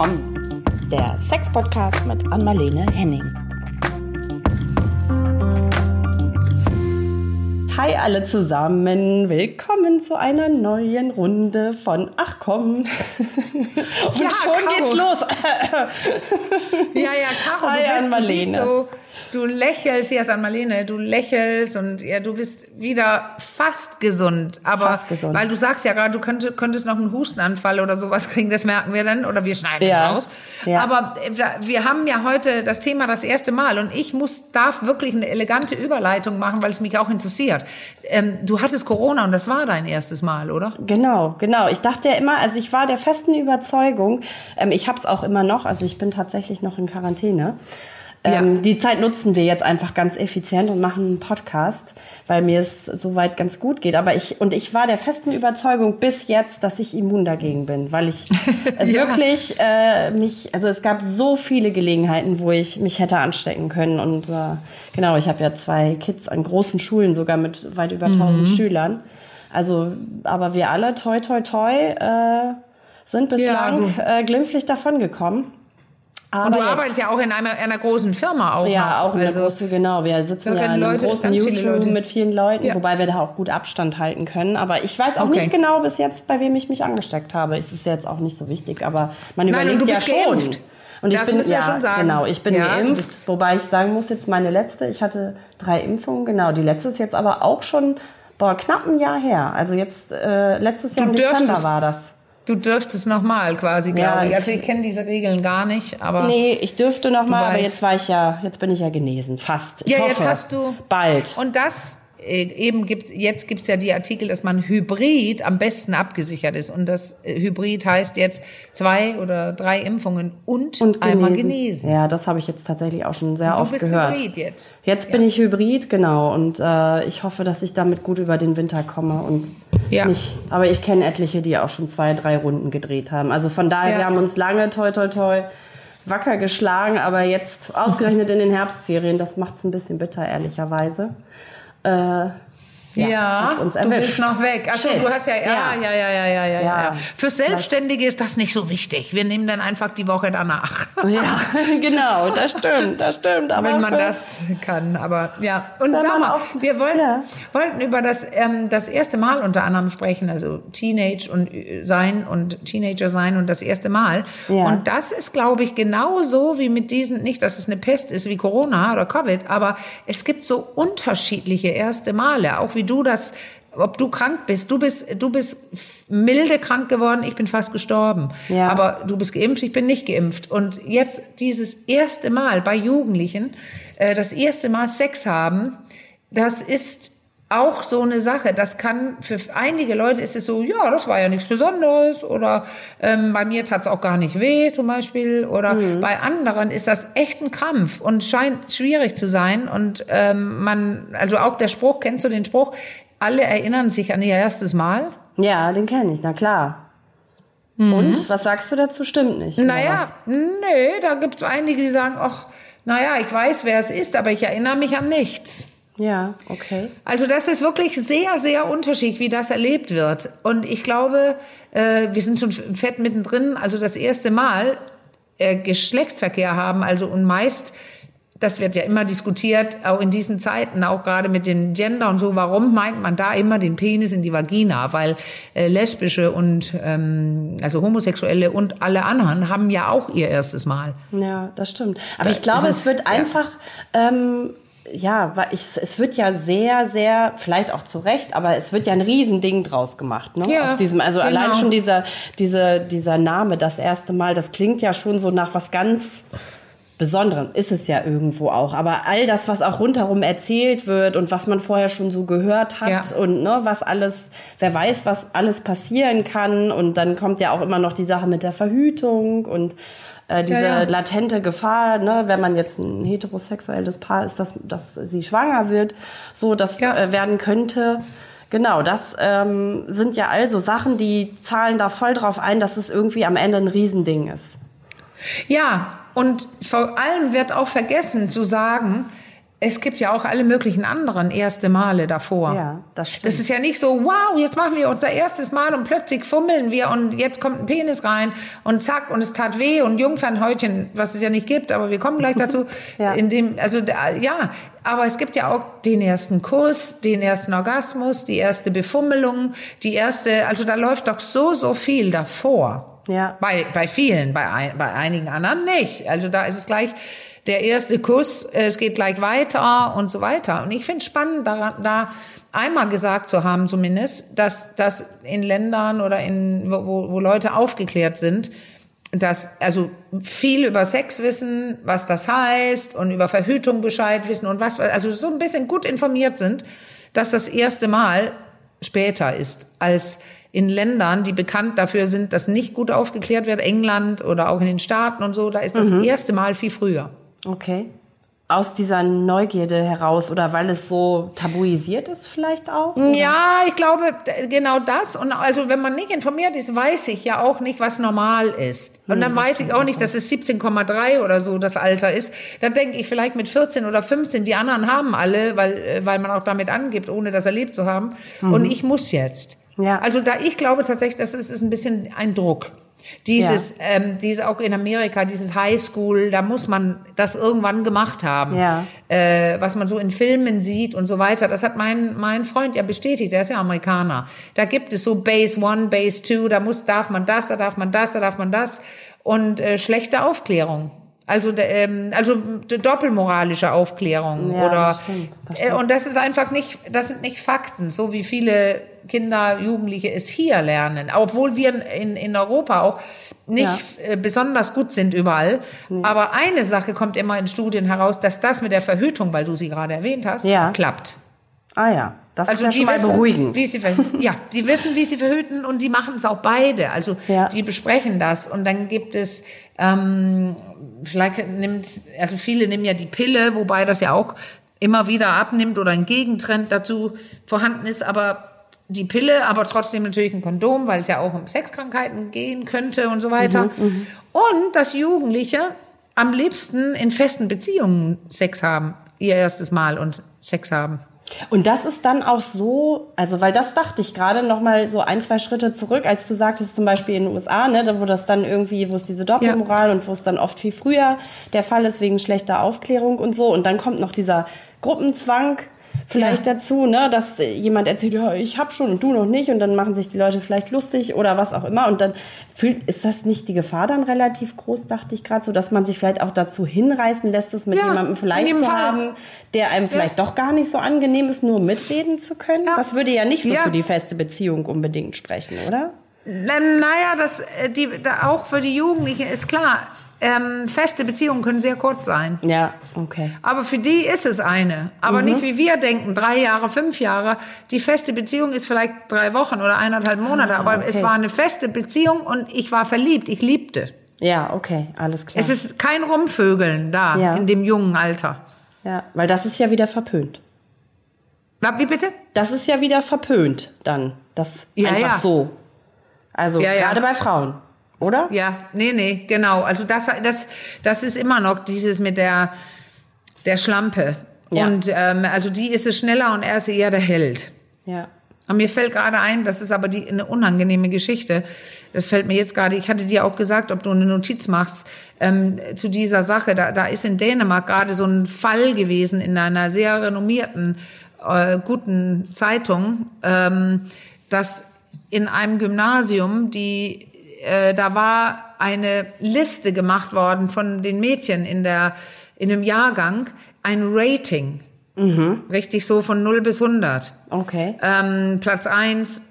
Komm, der Sex-Podcast mit Anmalene Henning. Hi alle zusammen, willkommen zu einer neuen Runde von Ach komm. Und Ja, schon Caro. geht's los. Ja, ja, Caro, Hi, du, bist, du so, du lächelst, hier ist Anmalene, du lächelst und ja, du bist wieder fast gesund. Aber Fast gesund. weil du sagst ja gerade, du könntest, könntest noch einen Hustenanfall oder sowas kriegen, das merken wir dann oder wir schneiden Ja. es raus. Ja. Aber äh, wir- wir haben ja heute das Thema das erste Mal und ich muss, darf wirklich eine elegante Überleitung machen, weil es mich auch interessiert. Ähm, du hattest Corona und das war dein erstes Mal, oder? Genau, genau. Ich dachte ja immer, also ich war der festen Überzeugung, ähm, ich habe es auch immer noch, also ich bin tatsächlich noch in Quarantäne. Ähm, Ja. Die Zeit nutzen wir jetzt einfach ganz effizient und machen einen Podcast, weil mir es soweit ganz gut geht. Aber ich und ich war der festen Überzeugung bis jetzt, dass ich immun dagegen bin, weil ich äh, Ja. wirklich äh, mich, also es gab so viele Gelegenheiten, wo ich mich hätte anstecken können. Und äh, genau, ich habe ja zwei Kids an großen Schulen, sogar mit weit über 1000 Schülern. Also, aber wir alle, toi, toi, toi, äh, sind bislang äh, glimpflich davongekommen. Aber Und du jetzt- arbeitest ja auch in einer, einer großen Firma auch ja, noch. auch in also, großen, genau. Wir sitzen ja in einem Leute, großen Newsroom mit vielen Leuten, Ja. wobei wir da auch gut Abstand halten können. Aber ich weiß auch Okay. nicht genau bis jetzt, bei wem ich mich angesteckt habe. Es ist jetzt auch nicht so wichtig, aber man Nein, überlegt und du ja bist schon. geimpft. Und ich Das bin müssen wir ja schon sagen. genau, ich bin Ja, geimpft, wobei ich sagen muss jetzt meine letzte, ich hatte drei Impfungen, genau, die letzte ist jetzt aber auch schon boah, knapp ein Jahr her. Also jetzt äh, letztes Jahr im Dezember war das. Du dürftest nochmal quasi, Ja, glaube ich. ich- Also ich kenne diese Regeln gar nicht, aber Nee, ich dürfte noch mal, aber jetzt war ich ja, jetzt bin ich ja genesen, fast. Ich ja, hoffe, jetzt hast du bald. Und das eben gibt jetzt gibt's ja die Artikel, dass man Hybrid am besten abgesichert ist und das äh, Hybrid heißt jetzt zwei oder drei Impfungen und, und einmal genesen. genesen. Ja, das habe ich jetzt tatsächlich auch schon sehr Du oft bist gehört. Hybrid jetzt. Jetzt bin ich Hybrid, genau. Und äh, ich hoffe, dass ich damit gut über den Winter komme und Ja. nicht. Aber ich kenne etliche, die auch schon zwei, drei Runden gedreht haben. Also von daher, Ja. wir haben uns lange, toi, toi, toi, wacker geschlagen. Aber jetzt ausgerechnet in den Herbstferien, das macht es ein bisschen bitter, ehrlicherweise. Äh, Ja, hat's uns du bist noch weg. Achso, du hast ja, ja, ja, ja, ja, ja, ja. Ja. ja. Für Selbstständige ist das nicht so wichtig. Wir nehmen dann einfach die Woche danach. Ja, genau, das stimmt, das stimmt. Aber wenn man für- das kann. Aber ja, und sag mal, auf- wir wollten, Ja. wollten über das, ähm, das erste Mal unter anderem sprechen, also Teenage und äh, sein und Teenager sein und das erste Mal. Ja. Und das ist, glaube ich, genauso wie mit diesen, nicht, dass es eine Pest ist wie Corona oder Covid, aber es gibt so unterschiedliche erste Male, auch wie du das ob du krank bist, du bist, du bist milde krank geworden, ich bin fast gestorben. Ja. Aber du bist geimpft, ich bin nicht geimpft. Und jetzt dieses erste Mal bei Jugendlichen, äh, das erste Mal Sex haben, das ist auch so eine Sache. Das kann für einige Leute ist es so, ja, das war ja nichts Besonderes oder ähm, bei mir tat's auch gar nicht weh zum Beispiel oder bei anderen ist das echt ein Kampf und scheint schwierig zu sein und ähm, man, also auch der Spruch, kennst du den Spruch? Alle erinnern sich an ihr erstes Mal. Ja, den kenne ich, na klar. Und was sagst du dazu? Stimmt nicht. Mhm. Naja, nö, da gibt's einige, die sagen, ach, naja, ich weiß, wer es ist, aber ich erinnere mich an nichts. Ja, okay. Also das ist wirklich sehr, sehr unterschiedlich, wie das erlebt wird. Und ich glaube, äh, wir sind schon fett mittendrin, also das erste Mal äh, Geschlechtsverkehr haben, also und meist, das wird ja immer diskutiert, auch in diesen Zeiten, auch gerade mit den Gender und so, warum meint man da immer den Penis in die Vagina? Weil äh, lesbische und ähm, also Homosexuelle und alle anderen haben ja auch ihr erstes Mal. Ja, das stimmt. Aber Da ich glaube, es- es wird ja. einfach, ähm, ja, ich, es wird ja sehr, sehr, vielleicht auch zu Recht, aber es wird ja ein Riesending draus gemacht, ne? Ja, Aus diesem, also genau. allein schon dieser, dieser, dieser Name, das erste Mal, das klingt ja schon so nach was ganz Besonderem. Ist es ja irgendwo auch. Aber all das, was auch rundherum erzählt wird und was man vorher schon so gehört hat Ja. und ne, was alles, wer weiß, was alles passieren kann. Und dann kommt ja auch immer noch die Sache mit der Verhütung und äh, diese Ja, ja. latente Gefahr, ne, wenn man jetzt ein heterosexuelles Paar ist, dass, dass sie schwanger wird, so das Ja. äh, werden könnte. Genau, das ähm, sind ja also Sachen, die zahlen da voll drauf ein, dass es irgendwie am Ende ein Riesending ist. Ja, und vor allem wird auch vergessen zu sagen, es gibt ja auch alle möglichen anderen erste Male davor. Ja, das stimmt. Das ist ja nicht so, wow, jetzt machen wir unser erstes Mal und plötzlich fummeln wir und jetzt kommt ein Penis rein und zack und es tat weh und Jungfernhäutchen, was es ja nicht gibt, aber wir kommen gleich dazu. Ja. In dem, also ja, aber es gibt ja auch den ersten Kuss, den ersten Orgasmus, die erste Befummelung, die erste, also da läuft doch so, so viel davor. Ja. Bei, bei vielen, bei, ein, bei einigen anderen nicht. Also da ist es gleich der erste Kuss, es geht gleich weiter und so weiter. Und ich finde es spannend, da, da einmal gesagt zu haben zumindest, dass, dass in Ländern oder in, wo, wo Leute aufgeklärt sind, dass also viel über Sex wissen, was das heißt und über Verhütung Bescheid wissen und was, also so ein bisschen gut informiert sind, dass das erste Mal später ist als in Ländern, die bekannt dafür sind, dass nicht gut aufgeklärt wird, England oder auch in den Staaten und so, da ist das erste Mal viel früher. Okay. Aus dieser Neugierde heraus oder weil es so tabuisiert ist vielleicht auch? Ja, ich glaube genau das. Und also wenn man nicht informiert ist, weiß ich ja auch nicht, was normal ist. Und dann weiß ich auch nicht, dass es 17,3 oder so das Alter ist. Da denke ich vielleicht mit 14 oder 15, die anderen haben alle, weil, äh, weil man auch damit angibt, ohne das erlebt zu haben. Und ich muss jetzt. Ja. Also da ich glaube tatsächlich, das ist, ist ein bisschen ein Druck. Dieses, ähm, dieses auch in Amerika, dieses Highschool, da muss man das irgendwann gemacht haben. Ja. Äh, was man so in Filmen sieht und so weiter. Das hat mein, mein Freund ja bestätigt, der ist ja Amerikaner. Da gibt es so Base One, Base Two, da muss, darf man das, da darf man das, da darf man das. Und äh, schlechte Aufklärung. Also, ähm, also doppelmoralische Aufklärung Ja, oder das stimmt, das stimmt. Äh, und das ist einfach nicht, das sind nicht Fakten, so wie viele Kinder, Jugendliche es hier lernen, obwohl wir in, in Europa auch nicht Ja. äh, besonders gut sind überall. Aber eine Sache kommt immer in Studien heraus, dass das mit der Verhütung, weil du sie gerade erwähnt hast, Ja. klappt. Ah ja, das Also ist ja die wissen, beruhigend. wie sie verhüten. Ja, die wissen, wie sie verhüten und die machen es auch beide. Also Ja. die besprechen das und dann gibt es ähm, vielleicht nimmt also viele nehmen ja die Pille, wobei das ja auch immer wieder abnimmt oder ein Gegentrend dazu vorhanden ist, aber die Pille, aber trotzdem natürlich ein Kondom, weil es ja auch um Sexkrankheiten gehen könnte und so weiter. Mhm, Und dass Jugendliche am liebsten in festen Beziehungen Sex haben, ihr erstes Mal und Sex haben. Und das ist dann auch so, also weil das dachte ich gerade noch mal so ein, zwei Schritte zurück, als du sagtest zum Beispiel in den USA, ne, da wo das dann irgendwie, wo es diese Doppelmoral und wo es dann oft viel früher der Fall ist wegen schlechter Aufklärung und so. Und dann kommt noch dieser Gruppenzwang vielleicht Ja. dazu, ne, dass jemand erzählt, ja, ich hab schon und du noch nicht und dann machen sich die Leute vielleicht lustig oder was auch immer und dann fühlt, ist das nicht die Gefahr dann relativ groß, dachte ich gerade so, dass man sich vielleicht auch dazu hinreißen lässt, es mit Ja, jemandem vielleicht zu Fall. haben, der einem vielleicht doch gar nicht so angenehm ist, nur mitreden zu können. Ja. Das würde ja nicht so Ja. für die feste Beziehung unbedingt sprechen, oder? Ähm, naja, das, äh, die, auch für die Jugendlichen ist klar, ähm, feste Beziehungen können sehr kurz sein. Ja, okay. Aber für die ist es eine. Aber nicht wie wir denken, drei Jahre, fünf Jahre. Die feste Beziehung ist vielleicht drei Wochen oder eineinhalb Monate. aber okay. es war eine feste Beziehung und ich war verliebt. Ich liebte. Ja, okay, alles klar. Es ist kein Rumvögeln da Ja. in dem jungen Alter. ja, weil das ist ja wieder verpönt. Wie bitte? Das ist ja wieder verpönt dann. Das Ja, einfach ja. so. Also ja. gerade bei Frauen, oder? Ja, nee, nee, genau. Also das, das, das ist immer noch dieses mit der, der Schlampe. Ja. Und ähm, also die ist es schneller und er ist eher der Held. Ja. Und mir fällt gerade ein, das ist aber die, eine unangenehme Geschichte. Das fällt mir jetzt gerade. Ich hatte dir auch gesagt, ob du eine Notiz machst ähm, zu dieser Sache. Da, da ist in Dänemark gerade so ein Fall gewesen in einer sehr renommierten, äh, guten Zeitung, ähm, dass in einem Gymnasium die äh, da war eine Liste gemacht worden von den Mädchen in der in einem Jahrgang ein Rating. Richtig so von 0 bis 100 Okay. ähm, Platz 1,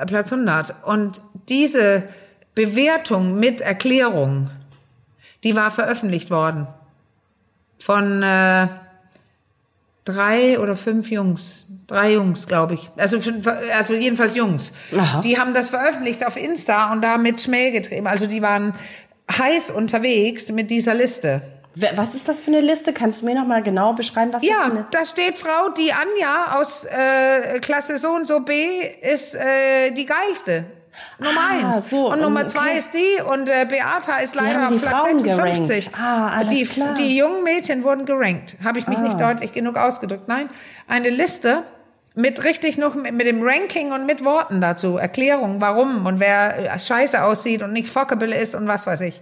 äh, Platz 100. Und diese Bewertung mit Erklärung, die war veröffentlicht worden von äh, drei oder fünf Jungs. Drei Jungs, glaube ich. Also, also jedenfalls Jungs. Aha. Die haben das veröffentlicht auf Insta und damit Schmäh getrieben. Also die waren heiß unterwegs mit dieser Liste. Was ist das für eine Liste? Kannst du mir noch mal genau beschreiben, was das für Ja, da steht Frau, die Anja aus äh, Klasse so und so B ist äh, die geilste. Nummer Ah, eins. so, und Nummer okay. zwei ist die und äh, Beata ist leider auf Platz Frauen 56. gerankt. Ah, die, klar. die jungen Mädchen wurden gerankt. Habe ich mich Ah. nicht deutlich genug ausgedrückt. Nein, eine Liste mit richtig noch mit, mit dem Ranking und mit Worten dazu, Erklärung, warum und wer äh, scheiße aussieht und nicht fuckable ist und was weiß ich.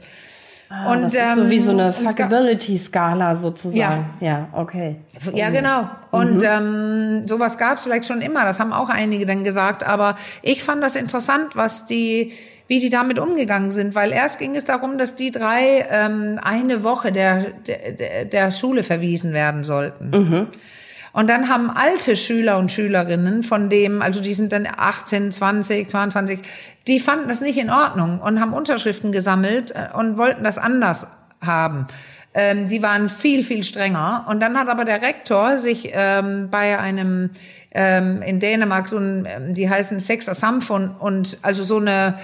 Ah, und das ist so wie so eine ähm, Fuckability-Skala sozusagen. Ja, okay. Ja, genau. Und ähm, sowas gab es vielleicht schon immer. Das haben auch einige dann gesagt. Aber ich fand das interessant, was die, wie die damit umgegangen sind, weil erst ging es darum, dass die drei ähm, eine Woche der, der, der Schule verwiesen werden sollten. Und dann haben alte Schüler und Schülerinnen von dem, also die sind dann 18, 20, 22, die fanden das nicht in Ordnung und haben Unterschriften gesammelt äh, und wollten das anders haben. Ähm, die waren viel, viel strenger. Und dann hat aber der Rektor sich ähm, bei einem ähm, in Dänemark so ein, ähm, die heißen Sex Samfund und also so eine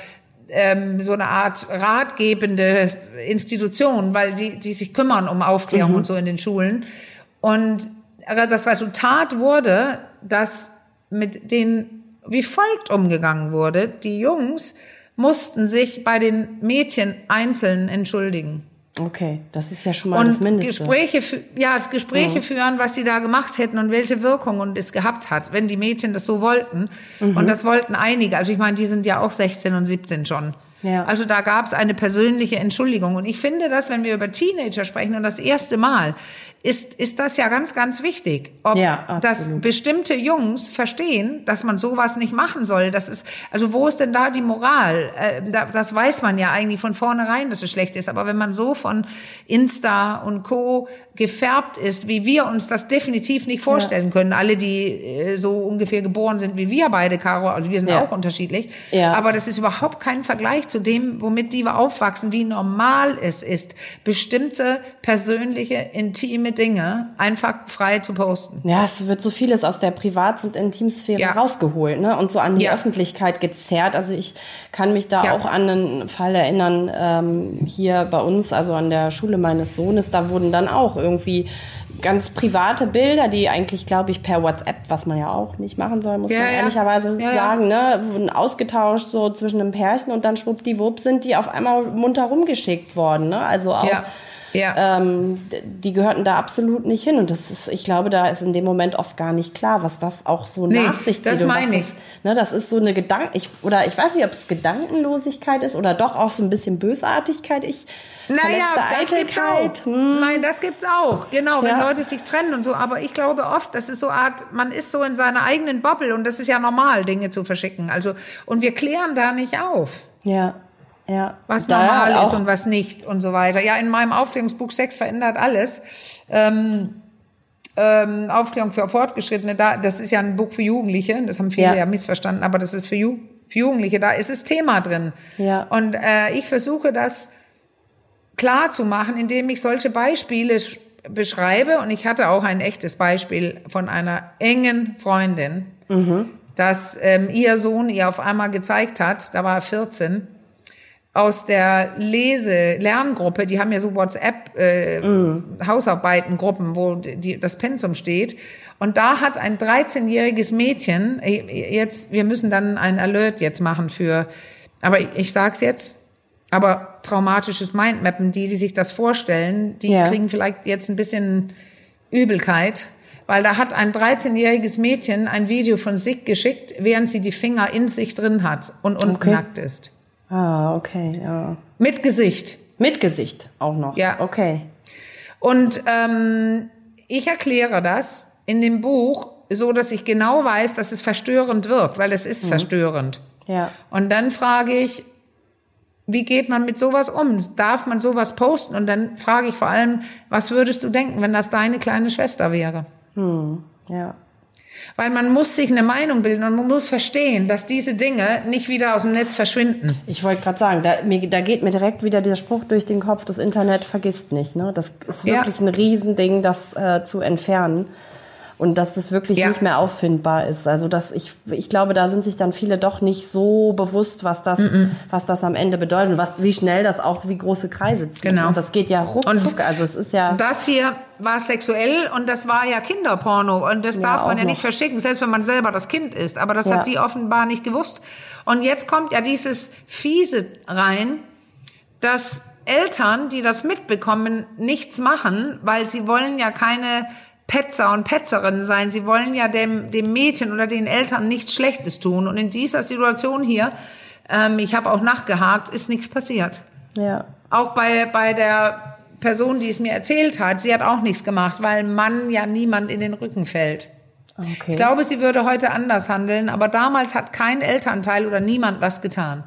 ähm, so eine Art ratgebende Institution, weil die, die sich kümmern um Aufklärung und so in den Schulen. Und das Resultat wurde, dass mit denen wie folgt umgegangen wurde. Die Jungs mussten sich bei den Mädchen einzeln entschuldigen Okay, das ist ja schon mal das und Mindeste. Gespräche, ja, Gespräche führen, was sie da gemacht hätten und welche Wirkung es gehabt hat, wenn die Mädchen das so wollten. Mhm. Und das wollten einige. Also ich meine, die sind ja auch 16 und 17 schon. Ja. Also da gab es eine persönliche Entschuldigung. Und ich finde das, wenn wir über Teenager sprechen und das erste Mal, ist, ist das ja ganz, ganz wichtig. Ob Ja, dass bestimmte Jungs verstehen, dass man sowas nicht machen soll. Das ist, also wo ist denn da die Moral? Äh, da, das weiß man ja eigentlich von vornherein, dass es schlecht ist. Aber wenn man so von Insta und Co. gefärbt ist, wie wir uns das definitiv nicht vorstellen können, alle, die äh, so ungefähr geboren sind wie wir beide, Caro, also wir sind Ja. auch unterschiedlich. Ja. Aber das ist überhaupt kein Vergleich zu dem, womit die wir aufwachsen, wie normal es ist, bestimmte persönliche, intime Dinge einfach frei zu posten. Ja, es wird so vieles aus der Privat- und Intimsphäre Ja. rausgeholt ne? und so an die Ja. Öffentlichkeit gezerrt. Also ich kann mich da Ja. auch an einen Fall erinnern, ähm, hier bei uns, also an der Schule meines Sohnes, da wurden dann auch irgendwie ganz private Bilder, die eigentlich, glaube ich, per WhatsApp, was man ja auch nicht machen soll, muss Ja, man ja. ehrlicherweise Ja, sagen, ne, wurden ausgetauscht so zwischen einem Pärchen und dann schwuppdiwupp sind die auf einmal munter rumgeschickt worden. Ne? Also auch Ja. Ähm, die gehörten da absolut nicht hin. Und das ist, ich glaube, da ist in dem Moment oft gar nicht klar, was das auch so Nee, nach sich zieht. das meine ich. Das, ne, das ist so eine Gedanken, ich, oder ich weiß nicht, ob es Gedankenlosigkeit ist oder doch auch so ein bisschen Bösartigkeit. Ich, Naja, das gibt's Eitelkeit. auch. Nein, das gibt's auch. Genau, wenn Ja. Leute sich trennen und so. Aber ich glaube oft, das ist so Art, man ist so in seiner eigenen Bubble und das ist ja normal, Dinge zu verschicken. Also, und wir klären da nicht auf. Ja, ja. was Da normal ist und was nicht und so weiter. Ja, in meinem Aufklärungsbuch Sex verändert alles. Ähm, ähm, Aufklärung für Fortgeschrittene, da, das ist ja ein Buch für Jugendliche, das haben viele Ja. ja, missverstanden, aber das ist für, Ju für Jugendliche, da ist das Thema drin. Ja. Und äh, ich versuche das klar zu machen, indem ich solche Beispiele sch- beschreibe. Und ich hatte auch ein echtes Beispiel von einer engen Freundin, dass ähm, ihr Sohn ihr auf einmal gezeigt hat, da war er 14, aus der Lese-Lerngruppe, die haben ja so WhatsApp äh, Hausarbeitengruppen, wo die, das Pensum steht. Und da hat ein 13-jähriges Mädchen, äh, jetzt, wir müssen dann ein Alert jetzt machen für, aber ich, ich sag's jetzt, aber traumatisches Mindmappen, die, die sich das vorstellen, die Ja. kriegen vielleicht jetzt ein bisschen Übelkeit. Weil da hat ein 13-jähriges Mädchen ein Video von sich geschickt, während sie die Finger in sich drin hat und unten Okay. nackt ist. Ah, okay, ja. Mit Gesicht. Mit Gesicht auch noch. Ja. Okay. Und ähm, ich erkläre das in dem Buch so, dass ich genau weiß, dass es verstörend wirkt, weil es ist verstörend. Ja. Und dann frage ich, wie geht man mit sowas um? Darf man sowas posten? Und dann frage ich vor allem, was würdest du denken, wenn das deine kleine Schwester wäre? Hm. Ja. Weil man muss sich eine Meinung bilden und man muss verstehen, dass diese Dinge nicht wieder aus dem Netz verschwinden. Ich wollte gerade sagen, da, mir, da geht mir direkt wieder der Spruch durch den Kopf, das Internet vergisst nicht. Ne? Das ist Ja. wirklich ein Riesending, das äh, zu entfernen. Und dass das wirklich Ja. nicht mehr auffindbar ist. Also dass ich, ich glaube, da sind sich dann viele doch nicht so bewusst, was das, was das am Ende bedeutet und was, wie schnell das auch, wie große Kreise zieht. Genau. Und das geht ja ruckzuck. also es ist ja, Das hier war sexuell und das war ja Kinderporno und das Ja, darf man ja nicht noch. verschicken, selbst wenn man selber das Kind ist. Aber das Ja. hat die offenbar nicht gewusst. Und jetzt kommt ja dieses Fiese rein, dass Eltern, die das mitbekommen, nichts machen, weil sie wollen ja keine Petzer und Petzerinnen sein. Sie wollen ja dem, dem Mädchen oder den Eltern nichts Schlechtes tun. Und in dieser Situation hier, ähm, ich habe auch nachgehakt, ist nichts passiert. ja. Auch bei, bei der Person, die es mir erzählt hat, sie hat auch nichts gemacht, weil Mann ja niemand in den Rücken fällt. Okay. Ich glaube, sie würde heute anders handeln, aber damals hat kein Elternteil oder niemand was getan.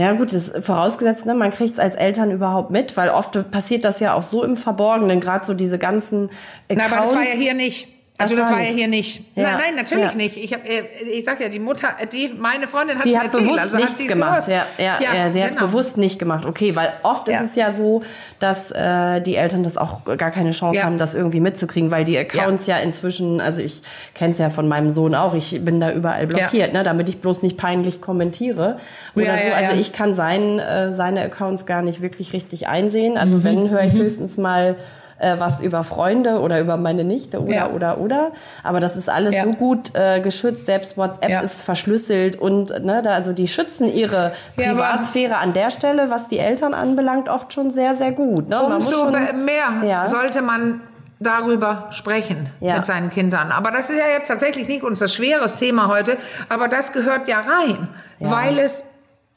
Ja gut, das ist vorausgesetzt, ne, man kriegt es als Eltern überhaupt mit, weil oft passiert das ja auch so im Verborgenen, gerade so diese ganzen Na, Accounts. aber das war ja hier nicht. Also Das das, war war ja hier nicht. Ja. Nein, nein, natürlich Ja. nicht. Ich hab, äh, ich sag ja, die Mutter, die meine Freundin hat die hat erzählt, bewusst also hat nichts sie's gemacht. gewusst. Ja, ja, ja, sie hat es genau. bewusst nicht gemacht. Okay, weil oft Ja. ist es ja so, dass äh, die Eltern das auch gar keine Chance Ja. haben, das irgendwie mitzukriegen, weil die Accounts ja, inzwischen, also ich kenne es ja von meinem Sohn auch, ich bin da überall blockiert, ne, damit ich bloß nicht peinlich kommentiere oder Ja, so. ja, also ja. ich kann sein, äh, seine Accounts gar nicht wirklich richtig einsehen. Also Mhm. wenn höre ich höchstens mal äh, was über Freunde oder über meine Nichte oder Ja. oder oder. Aber das ist alles Ja. so gut äh, geschützt. Selbst WhatsApp Ja. ist verschlüsselt und ne, da, also die schützen ihre Privatsphäre an der Stelle, was die Eltern anbelangt, oft schon sehr, sehr gut. Ne? Man muss Umso schon, mehr sollte man darüber sprechen Ja. mit seinen Kindern. Aber das ist ja jetzt tatsächlich nicht unser schweres Thema heute, aber das gehört ja rein, Ja. weil es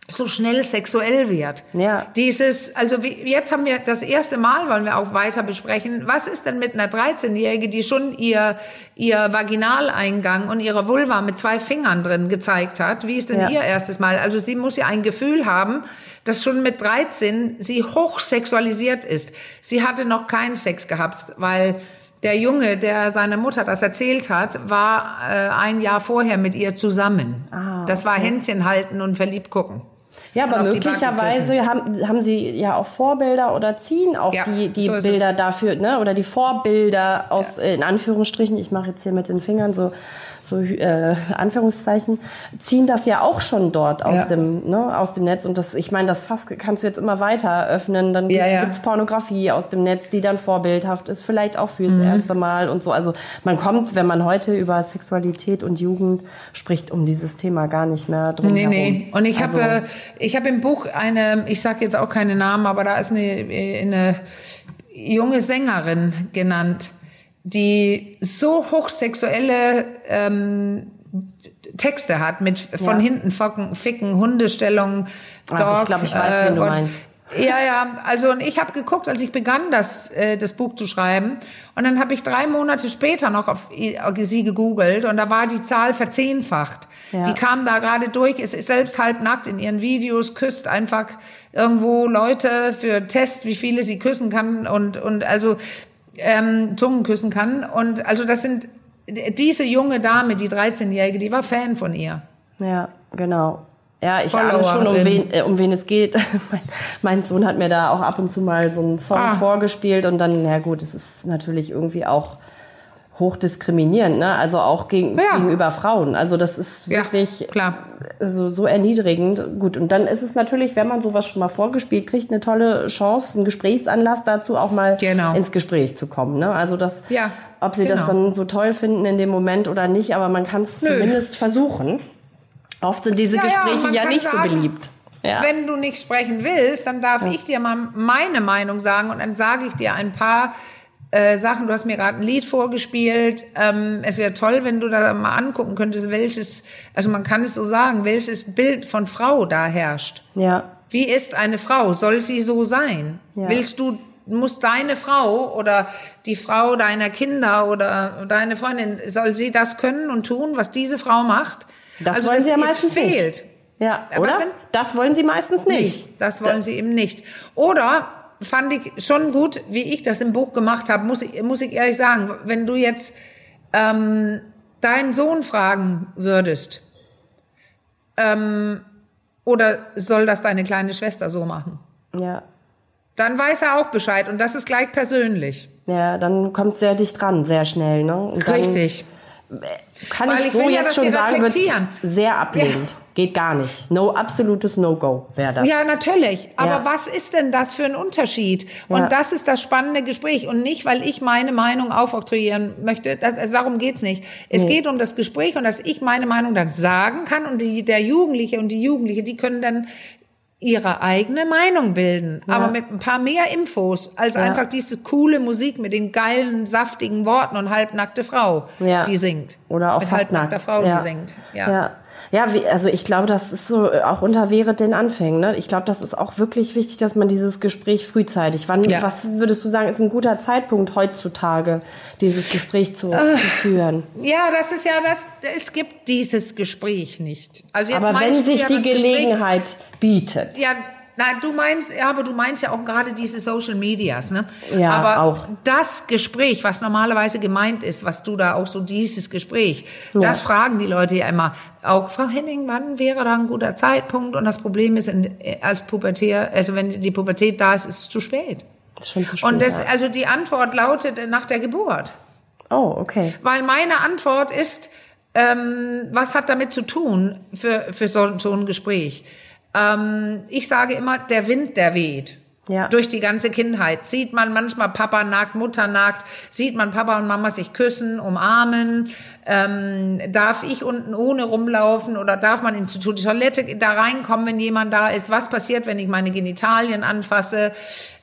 so schnell sexuell wird. Ja. Dieses, also wie, jetzt haben wir das erste Mal, wollen wir auch weiter besprechen, was ist denn mit einer 13-Jährige, die schon ihr, ihr Vaginaleingang und ihre Vulva mit zwei Fingern drin gezeigt hat? Wie ist denn Ja. ihr erstes Mal? Also sie muss ja ein Gefühl haben, dass schon mit 13 sie hochsexualisiert ist. Sie hatte noch keinen Sex gehabt, weil der Junge, der seiner Mutter das erzählt hat, war äh, ein Jahr vorher mit ihr zusammen. Ah, das war Händchen halten und verliebt gucken. Ja, aber möglicherweise haben, haben sie ja auch Vorbilder oder ziehen auch Ja, die, die so Bilder dafür, ne? Oder die Vorbilder aus, äh, in Anführungsstrichen, ich mache jetzt hier mit den Fingern so, so äh, Anführungszeichen, ziehen das ja auch schon dort aus Ja. dem, ne, aus dem Netz. Und das, ich meine, das Fass kannst du jetzt immer weiter öffnen. Dann Ja, ja. gibt es Pornografie aus dem Netz, die dann vorbildhaft ist, vielleicht auch fürs Mhm. erste Mal und so. Also man kommt, wenn man heute über Sexualität und Jugend spricht, um dieses Thema gar nicht mehr drum Nee, herum. nee. Und ich Also- habe ich habe im Buch eine, ich sage jetzt auch keine Namen, aber da ist eine, eine junge Sängerin genannt, die so hochsexuelle ähm, Texte hat mit von Ja. hinten Focken, Ficken, Hundestellung. Ach, Dog, ich glaube, ich weiß, wen du meinst. Ja, ja, also und ich habe geguckt, als ich begann, das, äh, das Buch zu schreiben. Und dann habe ich drei Monate später noch auf auf sie gegoogelt und da war die Zahl verzehnfacht. Ja. Die kam da gerade durch, ist ist selbst halbnackt in ihren Videos, küsst einfach irgendwo Leute für Test, wie viele sie küssen kann und, und also ähm, Zungen küssen kann. Und also das sind diese junge Dame, die 13-Jährige, die war Fan von ihr. Ja, genau. Ja, ich ahne schon, um wen, äh, um wen es geht. mein, mein Sohn hat mir da auch ab und zu mal so einen Song Ah. vorgespielt und dann, ja gut, es ist natürlich irgendwie auch hochdiskriminierend, ne? Also auch gegen, Ja. gegenüber Frauen. Also das ist Ja, wirklich klar. so, so erniedrigend. Gut, und dann ist es natürlich, wenn man sowas schon mal vorgespielt kriegt, eine tolle Chance, einen Gesprächsanlass dazu, auch mal Genau. ins Gespräch zu kommen. Ne? Also das, Ja, ob sie das genau. dann so toll finden in dem Moment oder nicht, aber man kann es zumindest versuchen. Oft sind diese Ja, ja, Gespräche ja, nicht sagen, so beliebt. Ja. Wenn du nicht sprechen willst, dann darf ich dir mal meine Meinung sagen und dann sage ich dir ein paar äh, Sachen. Du hast mir gerade ein Lied vorgespielt. Ähm, es wäre toll, wenn du da mal angucken könntest, welches, also man kann es so sagen, welches Bild von Frau da herrscht. ja. Wie ist eine Frau? Soll sie so sein? Ja. Willst du, muss deine Frau oder die Frau deiner Kinder oder deine Freundin, soll sie das können und tun, was diese Frau macht? Das also wollen das sie ja ist meistens fehlt. nicht. Ja, oder? Das wollen sie meistens nicht. Nicht. Das wollen sie eben nicht. Oder fand ich schon gut, wie ich das im Buch gemacht habe, muss ich, muss ich ehrlich sagen, wenn du jetzt ähm, deinen Sohn fragen würdest, ähm, oder soll das deine kleine Schwester so machen? Ja. Dann weiß er auch Bescheid und das ist gleich persönlich. Ja, dann kommt es sehr dicht dran, sehr schnell. Ne? Und Richtig. Kann Weil ich, ich so ja, jetzt schon sagen, wird sehr ablehnend. Geht gar nicht. No, absolutes No-Go wäre das. Ja, natürlich. Aber Ja. was ist denn das für ein Unterschied? Und Ja. das ist das spannende Gespräch. Und nicht, weil ich meine Meinung aufoktroyieren möchte. Das, also darum geht's nicht. Es geht um das Gespräch und dass ich meine Meinung dann sagen kann. Und die, der Jugendliche und die Jugendliche, die können dann ihre eigene Meinung bilden. Aber mit ein paar mehr Infos als einfach diese coole Musik mit den geilen, saftigen Worten und halbnackte Frau, Ja. die singt. Oder auch mit halbnackter nackt. Frau, ja. die singt. Ja. Ja. Wie, also ich glaube, das ist so äh, auch unter Wehret den Anfängen. Ne? Ich glaube, das ist auch wirklich wichtig, dass man dieses Gespräch frühzeitig. Wann, Ja. was würdest du sagen, ist ein guter Zeitpunkt heutzutage, dieses Gespräch zu, zu führen? Ja, das ist ja das. Es gibt dieses Gespräch nicht. Also jetzt Aber wenn sich ja die das Gespräch- Gelegenheit bietet. Ja, na, du meinst, ja, aber du meinst ja auch gerade diese Social Medias, ne? Ja, aber auch. das Gespräch, was normalerweise gemeint ist, was du da auch so dieses Gespräch, das fragen die Leute ja immer. Auch Frau Henning, wann wäre da ein guter Zeitpunkt? Und das Problem ist, in, als Pubertär, also wenn die Pubertät da ist, ist es zu spät. ist schon zu spät. Und das, ja. also die Antwort lautet nach der Geburt. Oh, okay. Weil meine Antwort ist, ähm, was hat damit zu tun für, für so, so ein Gespräch? Ähm, ich sage immer, der Wind, der weht. Ja. Durch die ganze Kindheit. Sieht man manchmal Papa nackt, Mutter nackt, sieht man Papa und Mama sich küssen, umarmen. Ähm, darf ich unten ohne rumlaufen oder darf man in die Toilette da reinkommen, wenn jemand da ist? Was passiert, wenn ich meine Genitalien anfasse?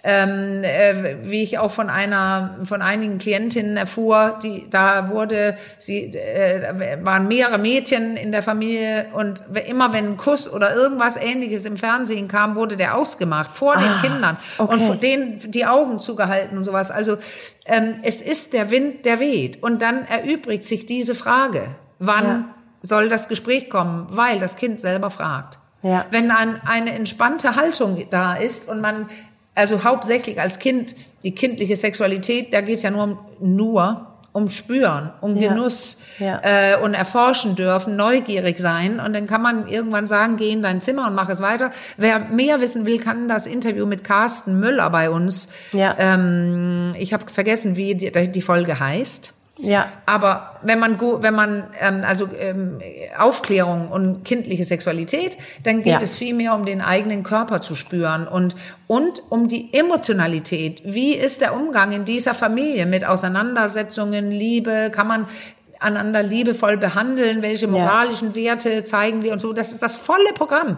Ähm, äh, wie ich auch von einer, von einigen Klientinnen erfuhr, die da wurde, sie äh, waren mehrere Mädchen in der Familie und immer wenn ein Kuss oder irgendwas Ähnliches im Fernsehen kam, wurde der ausgemacht vor den Kindern und okay. vor denen die Augen zugehalten und sowas. Also ähm, es ist der Wind, der weht und dann erübrigt sich diese Frage: Wann Ja. soll das Gespräch kommen? Weil das Kind selber fragt. Ja. Wenn ein, eine entspannte Haltung da ist und man, also hauptsächlich als Kind, die kindliche Sexualität, da geht es ja nur um, nur um Spüren, um Ja. Genuss Ja. Äh, und erforschen dürfen, neugierig sein. Und dann kann man irgendwann sagen, geh in dein Zimmer und mach es weiter. Wer mehr wissen will, kann das Interview mit Carsten Müller bei uns. Ja. Ähm, ich habe vergessen, wie die, die Folge heißt. Ja. Aber wenn man go- wenn man ähm, also ähm, Aufklärung und kindliche Sexualität, dann geht Ja. es viel mehr um den eigenen Körper zu spüren und und um die Emotionalität. Wie ist der Umgang in dieser Familie mit Auseinandersetzungen, Liebe? Kann man einander liebevoll behandeln? Welche moralischen Werte zeigen wir und so? Das ist das volle Programm.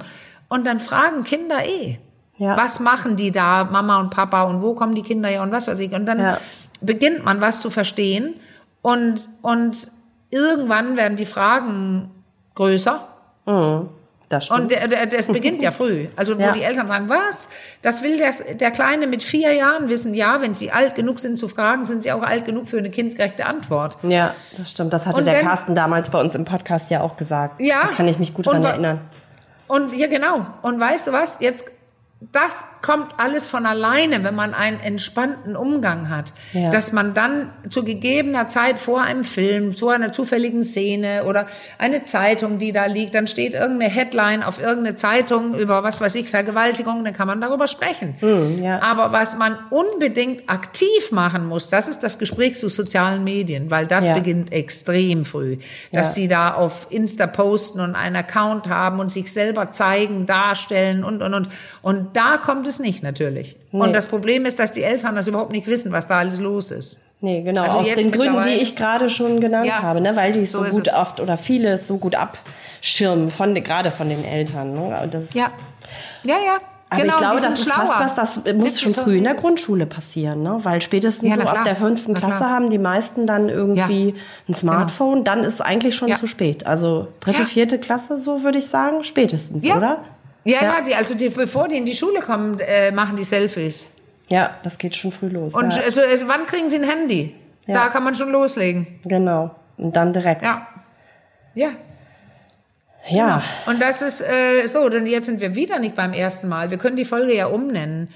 Und dann fragen Kinder eh. Ja. Was machen die da, Mama und Papa, und wo kommen die Kinder her und was weiß ich. Und dann Ja. beginnt man was zu verstehen und, und irgendwann werden die Fragen größer. Mhm. Das stimmt. Und der, der, das beginnt ja früh. Also wo Ja. die Eltern sagen, was? Das will der, der Kleine mit vier Jahren wissen. Ja, wenn sie alt genug sind zu fragen, sind sie auch alt genug für eine kindgerechte Antwort. ja, das stimmt. Das hatte Und der wenn- Carsten damals bei uns im Podcast ja auch gesagt. Ja. Da kann ich mich gut dran erinnern. Und ja, genau. Und weißt du was? Jetzt, das kommt alles von alleine, wenn man einen entspannten Umgang hat. Ja. Dass man dann zu gegebener Zeit vor einem Film, zu einer zufälligen Szene oder eine Zeitung, die da liegt, dann steht irgendeine Headline auf irgendeine Zeitung über, was weiß ich, Vergewaltigung, dann kann man darüber sprechen. Hm, ja. Aber was man unbedingt aktiv machen muss, das ist das Gespräch zu sozialen Medien, weil das Ja. beginnt extrem früh. Dass sie da auf Insta posten und einen Account haben und sich selber zeigen, darstellen und, und, und. Und da kommt es nicht natürlich. Und das Problem ist, dass die Eltern das überhaupt nicht wissen, was da alles los ist. Nee, genau. Also Aus jetzt den Gründen, die ich gerade schon genannt Ja, habe, ne? weil die es so so, gut es. oft oder viele so gut abschirmen, von, de- gerade von den Eltern. Ne? Das, Ja. Ja, ja. Aber genau, ich glaube, das ist schlauer. fast was, das muss schon früh in der. Grundschule passieren, ne? Weil spätestens Ja, so ab der fünften Klasse haben die meisten dann irgendwie Ja. ein Smartphone, dann ist eigentlich schon Ja. zu spät. Also dritte, vierte Klasse, so würde ich sagen, spätestens, Ja. oder? Ja, ja, die, also die, bevor die in die Schule kommen, äh, machen die Selfies. Ja, das geht schon früh los. Und ja. also, also, wann kriegen sie ein Handy? Ja. Da kann man schon loslegen. Genau. Und dann direkt. Ja. Ja. Ja. Genau. Und das ist äh, so, denn jetzt sind wir wieder nicht beim ersten Mal. Wir können die Folge ja umnennen.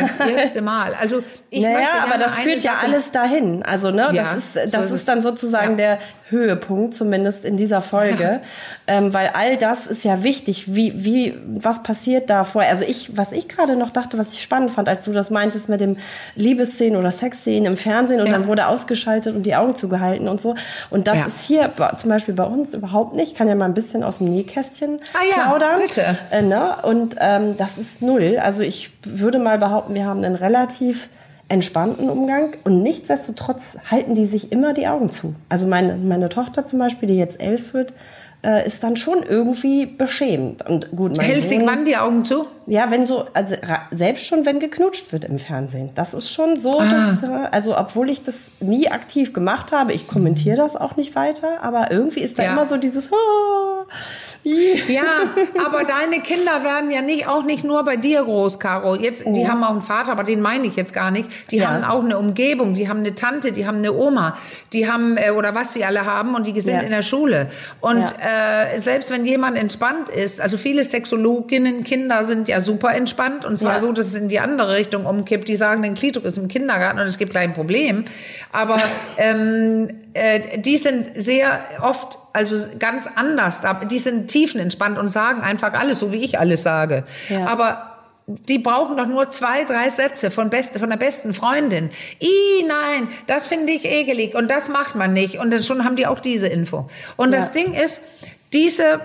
Das erste Mal. Also ich naja, möchte aber das führt ja Sache- alles dahin. Also, ne, Ja, das ist, so das ist ist, es. dann sozusagen Ja. der Höhepunkt, zumindest in dieser Folge. Ähm, weil all das ist ja wichtig. Wie, wie, was passiert da vorher? Also ich, was ich gerade noch dachte, was ich spannend fand, als du das meintest mit dem Liebesszenen oder Sexszenen im Fernsehen und Ja. dann wurde ausgeschaltet und die Augen zugehalten und so. Und das Ja. ist hier zum Beispiel bei uns überhaupt nicht. Ich kann ja mal ein bisschen aus dem Nähkästchen Ah ja, plaudern. bitte. Äh, ne? Und ähm, das ist null. Also ich würde mal behaupten, wir haben einen relativ entspannten Umgang und nichtsdestotrotz halten die sich immer die Augen zu. Also meine, meine Tochter zum Beispiel, die jetzt elf wird, äh, ist dann schon irgendwie beschämt. Und gut, mein Hält sich Sohn- wann die Augen zu? ja, wenn so, also selbst schon, wenn geknutscht wird im Fernsehen. Das ist schon so, Ah. dass, äh, also obwohl ich das nie aktiv gemacht habe, ich kommentiere das auch nicht weiter, aber irgendwie ist da Ja. immer so dieses, oh. Ja, aber deine Kinder werden ja nicht auch nicht nur bei dir groß, Caro. Jetzt, die haben auch einen Vater, aber den meine ich jetzt gar nicht. Die Ja. haben auch eine Umgebung, die haben eine Tante, die haben eine Oma, die haben äh, oder was sie alle haben und die sind Ja. in der Schule. Und äh, selbst wenn jemand entspannt ist, also viele Sexologinnen, Kinder sind ja super entspannt und zwar Ja. so, dass es in die andere Richtung umkippt. Die sagen, den Klitoris im Kindergarten und es gibt kein Problem. Aber ähm, äh, die sind sehr oft also ganz anders. Die sind tiefenentspannt und sagen einfach alles, so wie ich alles sage. Ja. Aber die brauchen doch nur zwei, drei Sätze von, beste, von der besten Freundin. I, nein, das finde ich ekelig und das macht man nicht. Und dann schon haben die auch diese Info. Und das Ja. Ding ist, diese,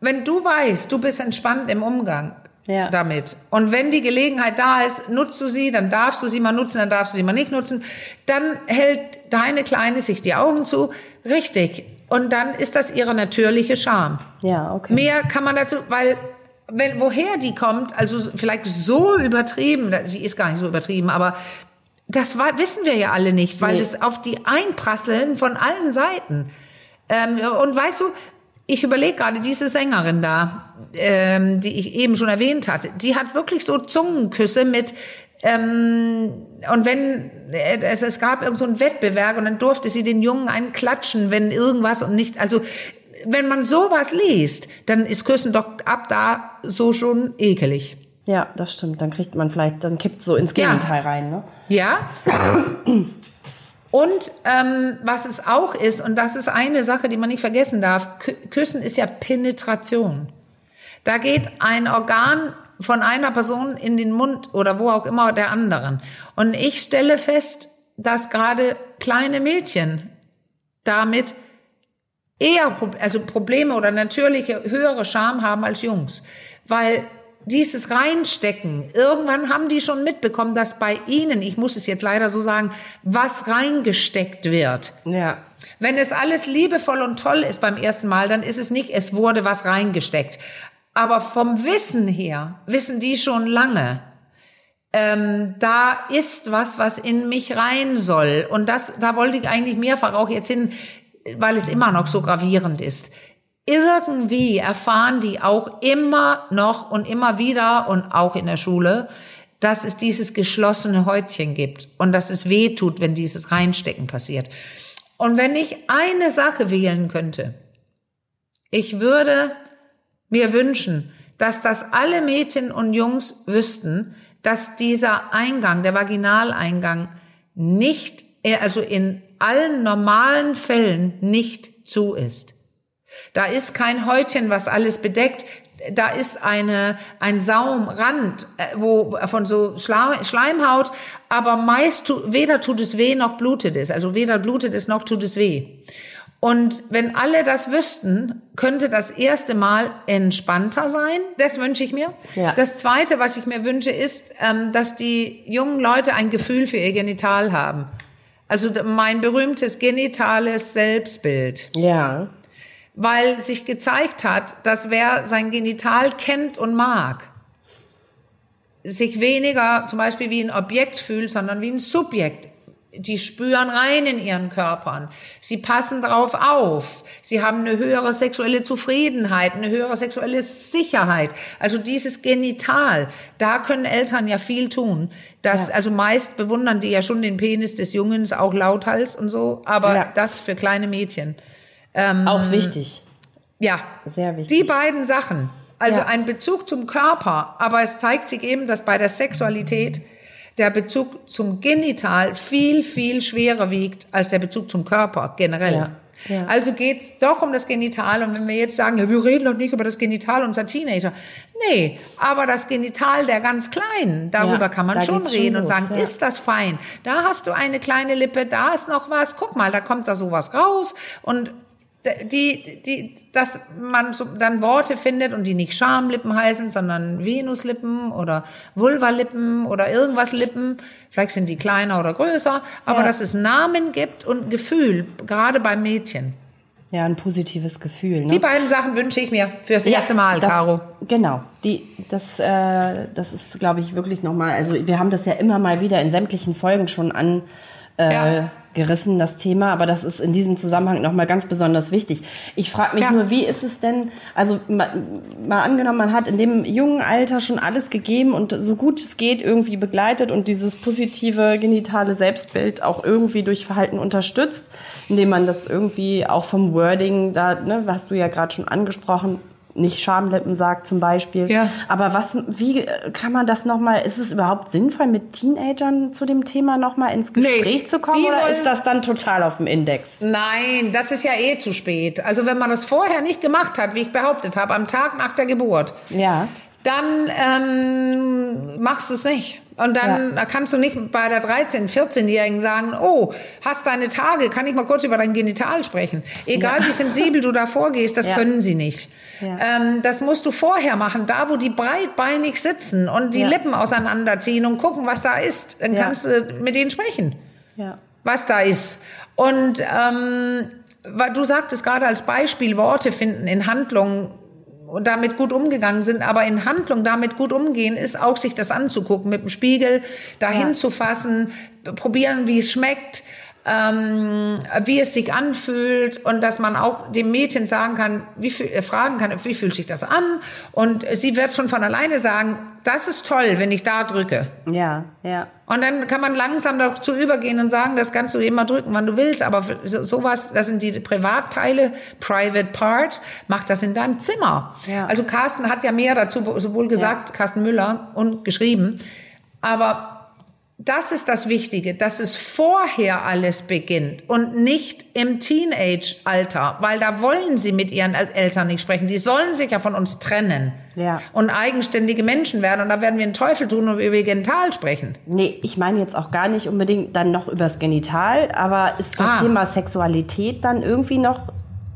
wenn du weißt, du bist entspannt im Umgang Ja. damit. Und wenn die Gelegenheit da ist, nutzt du sie, dann darfst du sie mal nutzen, dann darfst du sie mal nicht nutzen. Dann hält deine Kleine sich die Augen zu. Richtig. Und dann ist das ihre natürliche Scham. Ja, okay. Mehr kann man dazu, weil wenn, woher die kommt, also vielleicht so übertrieben, sie ist gar nicht so übertrieben, aber das war, wissen wir ja alle nicht, weil Nee. das auf die einprasseln von allen Seiten. Ähm, und weißt du, ich überlege gerade, diese Sängerin da, ähm, die ich eben schon erwähnt hatte, die hat wirklich so Zungenküsse mit, ähm, und wenn äh, es, es gab irgend so einen Wettbewerb und dann durfte sie den Jungen einen klatschen, wenn irgendwas und nicht, also wenn man sowas liest, dann ist Küssen doch ab da so schon ekelig. Ja, das stimmt. Dann kriegt man vielleicht, dann kippt so ins Ja. Gegenteil rein, ne? Ja. Und ähm, was es auch ist, und das ist eine Sache, die man nicht vergessen darf, Kü Küssen ist ja Penetration. Da geht ein Organ von einer Person in den Mund oder wo auch immer der anderen. Und ich stelle fest, dass gerade kleine Mädchen damit eher also Probleme oder natürliche höhere Scham haben als Jungs, weil dieses Reinstecken, irgendwann haben die schon mitbekommen, dass bei ihnen, ich muss es jetzt leider so sagen, was reingesteckt wird. Ja. Wenn es alles liebevoll und toll ist beim ersten Mal, dann ist es nicht, es wurde was reingesteckt. Aber vom Wissen her wissen die schon lange, ähm, da ist was, was in mich rein soll. Und das, da wollte ich eigentlich mehrfach auch jetzt hin, weil es immer noch so gravierend ist. Irgendwie erfahren die auch immer noch und immer wieder und auch in der Schule, dass es dieses geschlossene Häutchen gibt und dass es weh tut, wenn dieses Reinstecken passiert. Und wenn ich eine Sache wählen könnte, ich würde mir wünschen, dass das alle Mädchen und Jungs wüssten, dass dieser Eingang, der Vaginaleingang, nicht, äh, also in allen normalen Fällen nicht zu ist. Da ist kein Häutchen, was alles bedeckt. Da ist eine, ein Saumrand, äh, wo, von so Schleimhaut, aber meist, tu, weder tut es weh, noch blutet es. Also weder blutet es, noch tut es weh. Und wenn alle das wüssten, könnte das erste Mal entspannter sein. Das wünsche ich mir. Ja. Das zweite, was ich mir wünsche, ist, ähm, dass die jungen Leute ein Gefühl für ihr Genital haben. Also mein berühmtes genitales Selbstbild Ja. weil sich gezeigt hat, dass wer sein Genital kennt und mag, sich weniger zum Beispiel wie ein Objekt fühlt, sondern wie ein Subjekt. Die spüren rein in ihren Körpern. Sie passen drauf auf. Sie haben eine höhere sexuelle Zufriedenheit, eine höhere sexuelle Sicherheit. Also dieses Genital, da können Eltern ja viel tun. Das, Ja. also meist bewundern die ja schon den Penis des Jungens, auch lauthals und so, aber Ja. das für kleine Mädchen. Auch wichtig. Ja. Sehr wichtig. Die beiden Sachen. Also Ja. ein Bezug zum Körper, aber es zeigt sich eben, dass bei der Sexualität der Bezug zum Genital viel, viel schwerer wiegt als der Bezug zum Körper generell. Ja. Ja. Also geht's doch um das Genital. Und wenn wir jetzt sagen, ja, wir reden doch nicht über das Genital unserer Teenager. Nee, aber das Genital der ganz Kleinen, darüber Ja, kann man schon reden und los, sagen, ja. ist das fein? Da hast du eine kleine Lippe, da ist noch was. Guck mal, da kommt da sowas raus. Und die, die, dass man so dann Worte findet und die nicht Schamlippen heißen, sondern Venuslippen oder Vulvalippen oder irgendwas Lippen. Vielleicht sind die kleiner oder größer, aber Ja. dass es Namen gibt und Gefühl, gerade beim Mädchen. Ja, ein positives Gefühl. Ne? Die beiden Sachen wünsche ich mir fürs erste Mal, das, Caro. Genau. Die, das, äh, das ist, glaube ich, wirklich nochmal, also wir haben das ja immer mal wieder in sämtlichen Folgen schon an. Äh, Ja. gerissen, das Thema, aber das ist in diesem Zusammenhang nochmal ganz besonders wichtig. Ich frage mich Ja. nur, wie ist es denn, also mal, mal angenommen, man hat in dem jungen Alter schon alles gegeben und so gut es geht irgendwie begleitet und dieses positive genitale Selbstbild auch irgendwie durch Verhalten unterstützt, indem man das irgendwie auch vom Wording, da ne, hast du ja gerade schon angesprochen, nicht Schamlippen sagt zum Beispiel. Ja. Aber was, wie kann man das nochmal, ist es überhaupt sinnvoll, mit Teenagern zu dem Thema nochmal ins Nee, Gespräch zu kommen oder wollen- ist das dann total auf dem Index? Nein, das ist ja eh zu spät. Also wenn man das vorher nicht gemacht hat, wie ich behauptet habe, am Tag nach der Geburt, Ja. Dann ähm, machst du es nicht. Und dann kannst du nicht bei der 13-, 14-Jährigen sagen, oh, hast deine Tage, kann ich mal kurz über dein Genital sprechen. Egal wie sensibel du da vorgehst, das Ja. können sie nicht. Ja. Ähm, das musst du vorher machen, da wo die breitbeinig sitzen und die Ja. Lippen auseinanderziehen und gucken, was da ist. Dann Ja. kannst du mit denen sprechen Ja. was da ist. Und ähm, du sagtest gerade als Beispiel Worte finden in Handlungen damit gut umgegangen sind, aber in Handlung damit gut umgehen, ist auch sich das anzugucken, mit dem Spiegel dahin Ja. zu fassen, probieren, wie es schmeckt, ähm, wie es sich anfühlt und dass man auch dem Mädchen sagen kann, wie fühl, äh, fragen kann, wie fühlt sich das an? Und sie wird schon von alleine sagen, das ist toll, wenn ich da drücke. Ja, ja. Und dann kann man langsam dazu übergehen und sagen, das kannst du immer drücken, wann du willst. Aber sowas, das sind die Privatteile, Private Parts, mach das in deinem Zimmer. Ja. Also Carsten hat ja mehr dazu sowohl gesagt, Carsten Müller, und geschrieben. Aber das ist das Wichtige, dass es vorher alles beginnt und nicht im Teenage-Alter, weil da wollen sie mit ihren El- Eltern nicht sprechen. Die sollen sich ja von uns trennen Ja. und eigenständige Menschen werden. Und da werden wir einen Teufel tun und über Genital sprechen. Nee, ich meine jetzt auch gar nicht unbedingt dann noch übers Genital, aber ist das Ah. Thema Sexualität dann irgendwie noch,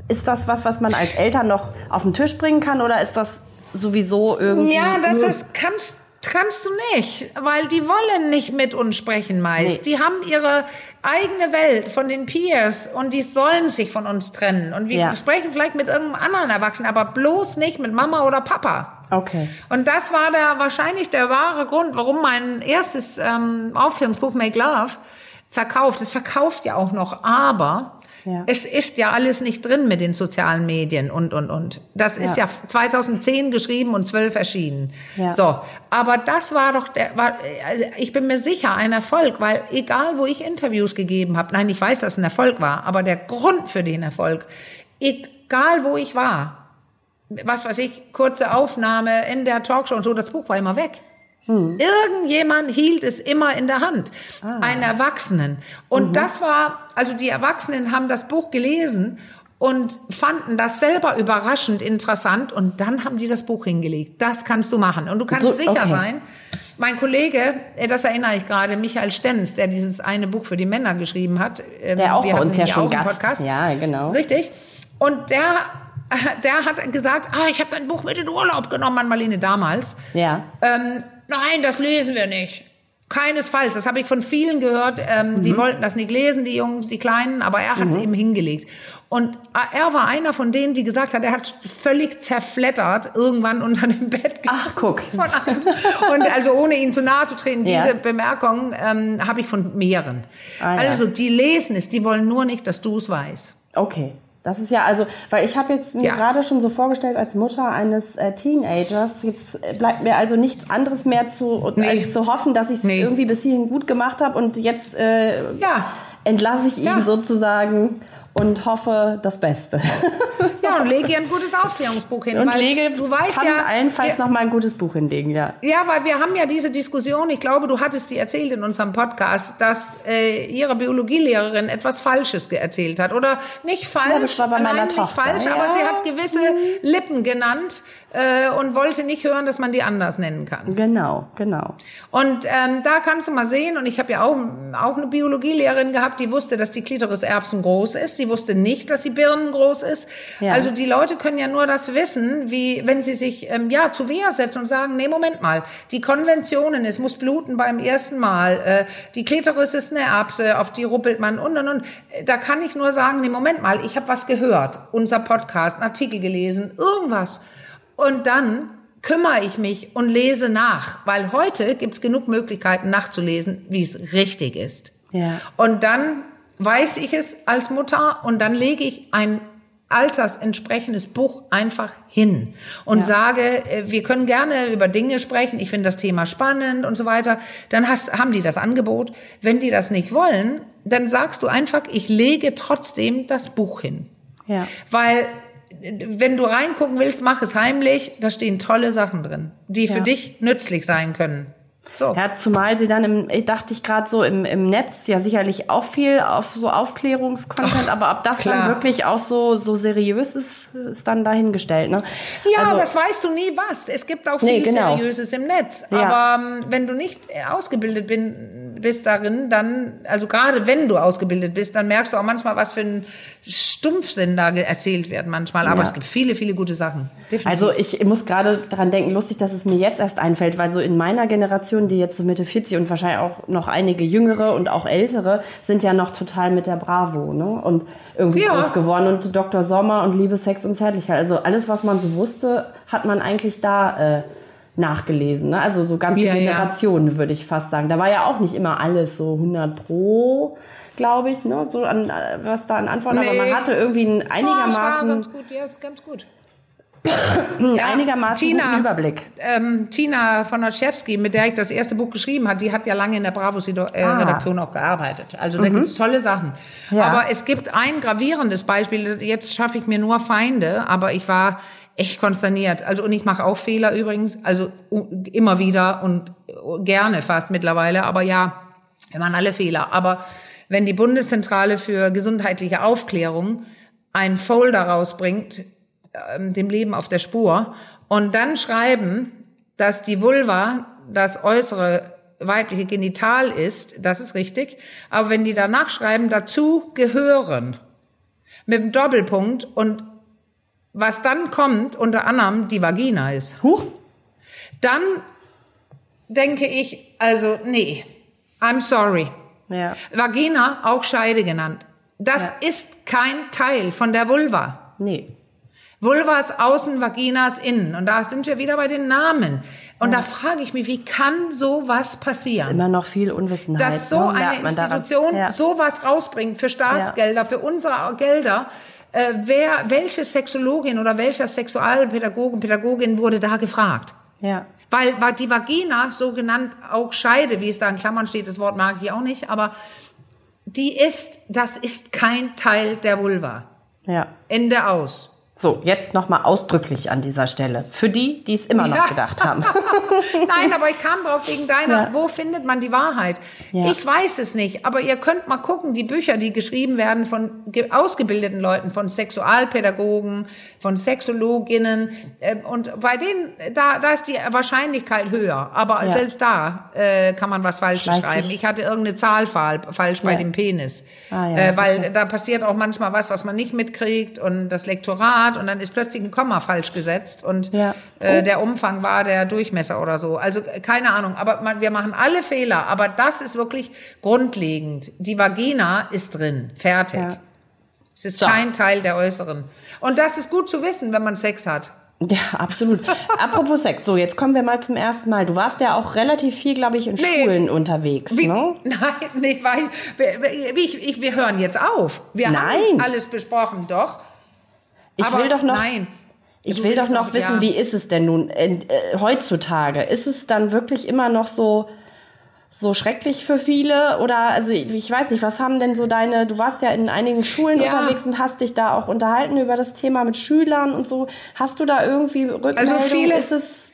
ist das was, was man als Eltern noch auf den Tisch bringen kann oder ist das sowieso irgendwie. Ja, das ist, kannst, kannst du nicht, weil die wollen nicht mit uns sprechen meist. Nee. Die haben ihre eigene Welt von den Peers und die sollen sich von uns trennen. Und wir Ja. sprechen vielleicht mit irgendeinem anderen Erwachsenen, aber bloß nicht mit Mama oder Papa. Okay. Und das war der wahrscheinlich der wahre Grund, warum mein erstes ähm, Aufklärungsbuch Make Love verkauft. Es verkauft ja auch noch, aber Ja. es ist ja alles nicht drin mit den sozialen Medien und und und. Das ist ja, Ja. 2010 geschrieben und 12 erschienen. Ja. So, aber das war doch der, war, also ich bin mir sicher ein Erfolg, weil egal wo ich Interviews gegeben habe, nein, ich weiß, dass es ein Erfolg war, aber der Grund für den Erfolg, egal wo ich war, was weiß ich, kurze Aufnahme in der Talkshow und so, das Buch war immer weg. Irgendjemand hielt es immer in der Hand. Einen Erwachsenen. Und das war, also die Erwachsenen haben das Buch gelesen und fanden das selber überraschend interessant und dann haben die das Buch hingelegt. Das kannst du machen. Und du kannst So, sicher okay. sein, mein Kollege, äh, das erinnere ich gerade, Michael Stenz, der dieses eine Buch für die Männer geschrieben hat. ähm, Der auch bei uns ja schon Gast. Podcast. Ja, genau. Richtig. Und der, der hat gesagt, ah, ich habe dein Buch mit in Urlaub genommen an Marlene damals. Ja. Ähm, nein, das lesen wir nicht. Keinesfalls. Das habe ich von vielen gehört. Ähm, Die wollten das nicht lesen, die Jungs, die Kleinen, aber er hat es eben hingelegt. Und er war einer von denen, die gesagt hat, er hat völlig zerflettert irgendwann unter dem Bett. Ach, guck. Und also ohne ihn zu nahe zu treten, Ja. diese Bemerkung ähm, habe ich von mehreren. Ah, ja. Also die lesen es, die wollen nur nicht, dass du es weißt. Okay. Das ist ja also, weil ich habe jetzt mir Ja. gerade schon so vorgestellt als Mutter eines äh, Teenagers, jetzt äh, bleibt mir also nichts anderes mehr zu, Nee. als zu hoffen, dass ich es Nee. irgendwie bis hierhin gut gemacht habe und jetzt äh, Ja. entlasse ich ihn Ja. sozusagen und hoffe das Beste. Ja, und lege ihr ein gutes Aufklärungsbuch hin. Und lege, du weißt kann ja, allenfalls wir- noch mal ein gutes Buch hinlegen, ja. Ja, weil wir haben ja diese Diskussion, ich glaube, du hattest die erzählt in unserem Podcast, dass äh, ihre Biologielehrerin etwas Falsches erzählt hat. Oder nicht falsch, Ja, das war bei meiner nicht Tochter, falsch, ja. aber sie hat gewisse Lippen genannt äh, und wollte nicht hören, dass man die anders nennen kann. Genau, genau. Und ähm, da kannst du mal sehen, und ich habe ja auch, auch eine Biologielehrerin gehabt, die wusste, dass die Klitoris Erbsen groß ist, die wusste nicht, dass die Birnen groß ist. Ja. Also die Leute können ja nur das wissen, wie wenn sie sich ähm, ja zu Wehr setzen und sagen, nee, Moment mal, die Konventionen, es muss bluten beim ersten Mal, äh, die Klitoris ist eine Erbse, auf die ruppelt man und und und. Da kann ich nur sagen, nee, Moment mal, ich habe was gehört, unser Podcast, einen Artikel gelesen, irgendwas. Und dann kümmere ich mich und lese nach, weil heute gibt es genug Möglichkeiten nachzulesen, wie es richtig ist. Ja. Und dann weiß ich es als Mutter und dann lege ich ein altersentsprechendes Buch einfach hin und Ja. sage, äh, wir können gerne über Dinge sprechen, ich finde das Thema spannend und so weiter. Dann hast, haben die das Angebot. Wenn die das nicht wollen, dann sagst du einfach, ich lege trotzdem das Buch hin. Ja. Weil wenn du reingucken willst, mach es heimlich. Da stehen tolle Sachen drin, die für Ja. dich nützlich sein können. So. Ja, zumal sie dann im, ich dachte ich gerade so im, im Netz ja sicherlich auch viel auf so Aufklärungskontent, aber ob das klar. dann wirklich auch so, so seriös ist, ist dann dahingestellt, ne? Ja, also, das weißt du nie was. Es gibt auch Nee, viel genau. Seriöses im Netz. Ja. Aber ähm, wenn du nicht ausgebildet bin, bist darin, dann, also gerade wenn du ausgebildet bist, dann merkst du auch manchmal, was für ein Stumpfsinn da erzählt wird manchmal. Aber Ja. es gibt viele, viele gute Sachen. Definitiv. Also ich muss gerade daran denken, lustig, dass es mir jetzt erst einfällt, weil so in meiner Generation, die jetzt so Mitte 40 und wahrscheinlich auch noch einige jüngere und auch ältere, sind ja noch total mit der Bravo, ne? Und irgendwie Ja. groß geworden und Dr. Sommer und Liebe, Sex und Zärtlichkeit. Also alles, was man so wusste, hat man eigentlich da äh, nachgelesen. Ne? Also so ganze Ja, ja. Generationen, würde ich fast sagen. Da war ja auch nicht immer alles so 100 pro, glaube ich, ne? so an, was da an Antworten, aber Nee. man hatte irgendwie Oh, es war einigermaßen, ganz gut, ja, ist ganz gut. Ja, einigermaßen Tina. Überblick. Ähm, Tina von Olszewski, mit der ich das erste Buch geschrieben habe, die hat ja lange in der Bravo-Redaktion auch gearbeitet. Also da gibt's tolle Sachen. Ja. Aber es gibt ein gravierendes Beispiel. Jetzt schaffe ich mir nur Feinde, aber ich war echt konsterniert. Also und ich mache auch Fehler übrigens, also immer wieder und gerne fast mittlerweile. Aber ja, wir machen alle Fehler. Aber wenn die Bundeszentrale für gesundheitliche Aufklärung ein Folder rausbringt, ähm, dem Leben auf der Spur und dann schreiben, dass die Vulva das äußere weibliche Genital ist, das ist richtig. Aber wenn die danach schreiben, dazu gehören, mit dem Doppelpunkt und was dann kommt, unter anderem die Vagina ist, Huch, dann denke ich, also nee, I'm sorry. Ja. Vagina, auch Scheide genannt. Das Ja. ist kein Teil von der Vulva. Nee. Vulva ist außen, Vagina ist innen. Und da sind wir wieder bei den Namen. Und da frage ich mich, wie kann sowas passieren? Immer noch viel Unwissenheit. Dass so ne? eine. Institution Ja. sowas rausbringt für Staatsgelder, für unsere Gelder. Äh, wer, welche Sexologin oder welcher Sexualpädagogen, Pädagogin wurde da gefragt? Ja. Weil, weil die Vagina, so genannt auch Scheide, wie es da in Klammern steht, das Wort mag ich auch nicht, aber die ist, das ist kein Teil der Vulva. Ja. Ende aus. So, jetzt nochmal ausdrücklich an dieser Stelle. Für die, die es immer noch Ja. gedacht haben. Nein, aber ich kam drauf wegen deiner, Ja. wo findet man die Wahrheit? Ja. Ich weiß es nicht, aber ihr könnt mal gucken, die Bücher, die geschrieben werden von ge- ausgebildeten Leuten, von Sexualpädagogen, von Sexologinnen, ähm, und bei denen, da, da ist die Wahrscheinlichkeit höher, aber selbst da äh, kann man was Falsches schreiben. Ich hatte irgendeine Zahl falsch bei dem Penis, Ah, äh, weil okay. da passiert auch manchmal was, was man nicht mitkriegt und das Lektorat und dann ist plötzlich ein Komma falsch gesetzt und Ja. äh, der Umfang war der Durchmesser oder so. Also äh, keine Ahnung, aber man, wir machen alle Fehler, aber das ist wirklich grundlegend. Die Vagina ist drin, fertig. Ja. Es ist So. kein Teil der äußeren. Und das ist gut zu wissen, wenn man Sex hat. Ja, absolut. Apropos Sex, so jetzt kommen wir mal zum ersten Mal. Du warst ja auch relativ viel, glaube ich, in Nee. Schulen unterwegs, Wie, ne? Nein, nee, weil ich, ich, wir hören jetzt auf. Wir Nein. haben alles besprochen, doch. Ich aber will doch noch, Nein. ich will doch noch- wissen, ja. wie ist es denn nun äh, äh, heutzutage? Ist es dann wirklich immer noch so so schrecklich für viele? Oder also ich weiß nicht, was haben denn so deine, du warst ja in einigen Schulen ja. unterwegs und hast dich da auch unterhalten über das Thema mit Schülern und so. Hast du da irgendwie Rückmeldung? Also viele, ist es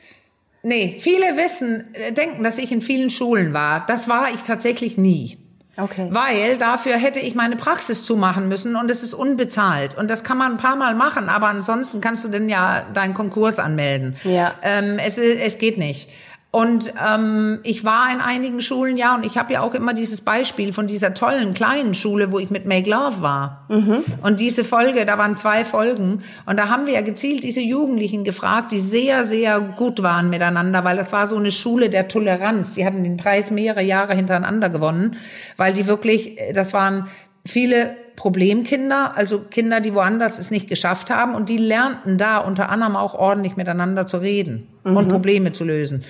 Nee, viele wissen, äh, denken, dass ich in vielen Schulen war. Das war ich tatsächlich nie. Okay. Weil dafür hätte ich meine Praxis zumachen müssen und es ist unbezahlt. Und das kann man ein paar Mal machen, aber ansonsten kannst du denn ja deinen Konkurs anmelden. Ja. Ähm, es, es geht nicht. Und ähm, ich war in einigen Schulen, ja, und ich habe ja auch immer dieses Beispiel von dieser tollen kleinen Schule, wo ich mit Make Love war. Mhm. Und diese Folge, da waren zwei Folgen, und da haben wir ja gezielt diese Jugendlichen gefragt, die sehr, sehr gut waren miteinander, weil das war so eine Schule der Toleranz. Die hatten den Preis mehrere Jahre hintereinander gewonnen, weil die wirklich, das waren viele Problemkinder, also Kinder, die woanders es nicht geschafft haben, und die lernten da unter anderem auch ordentlich miteinander zu reden mhm. und Probleme zu lösen.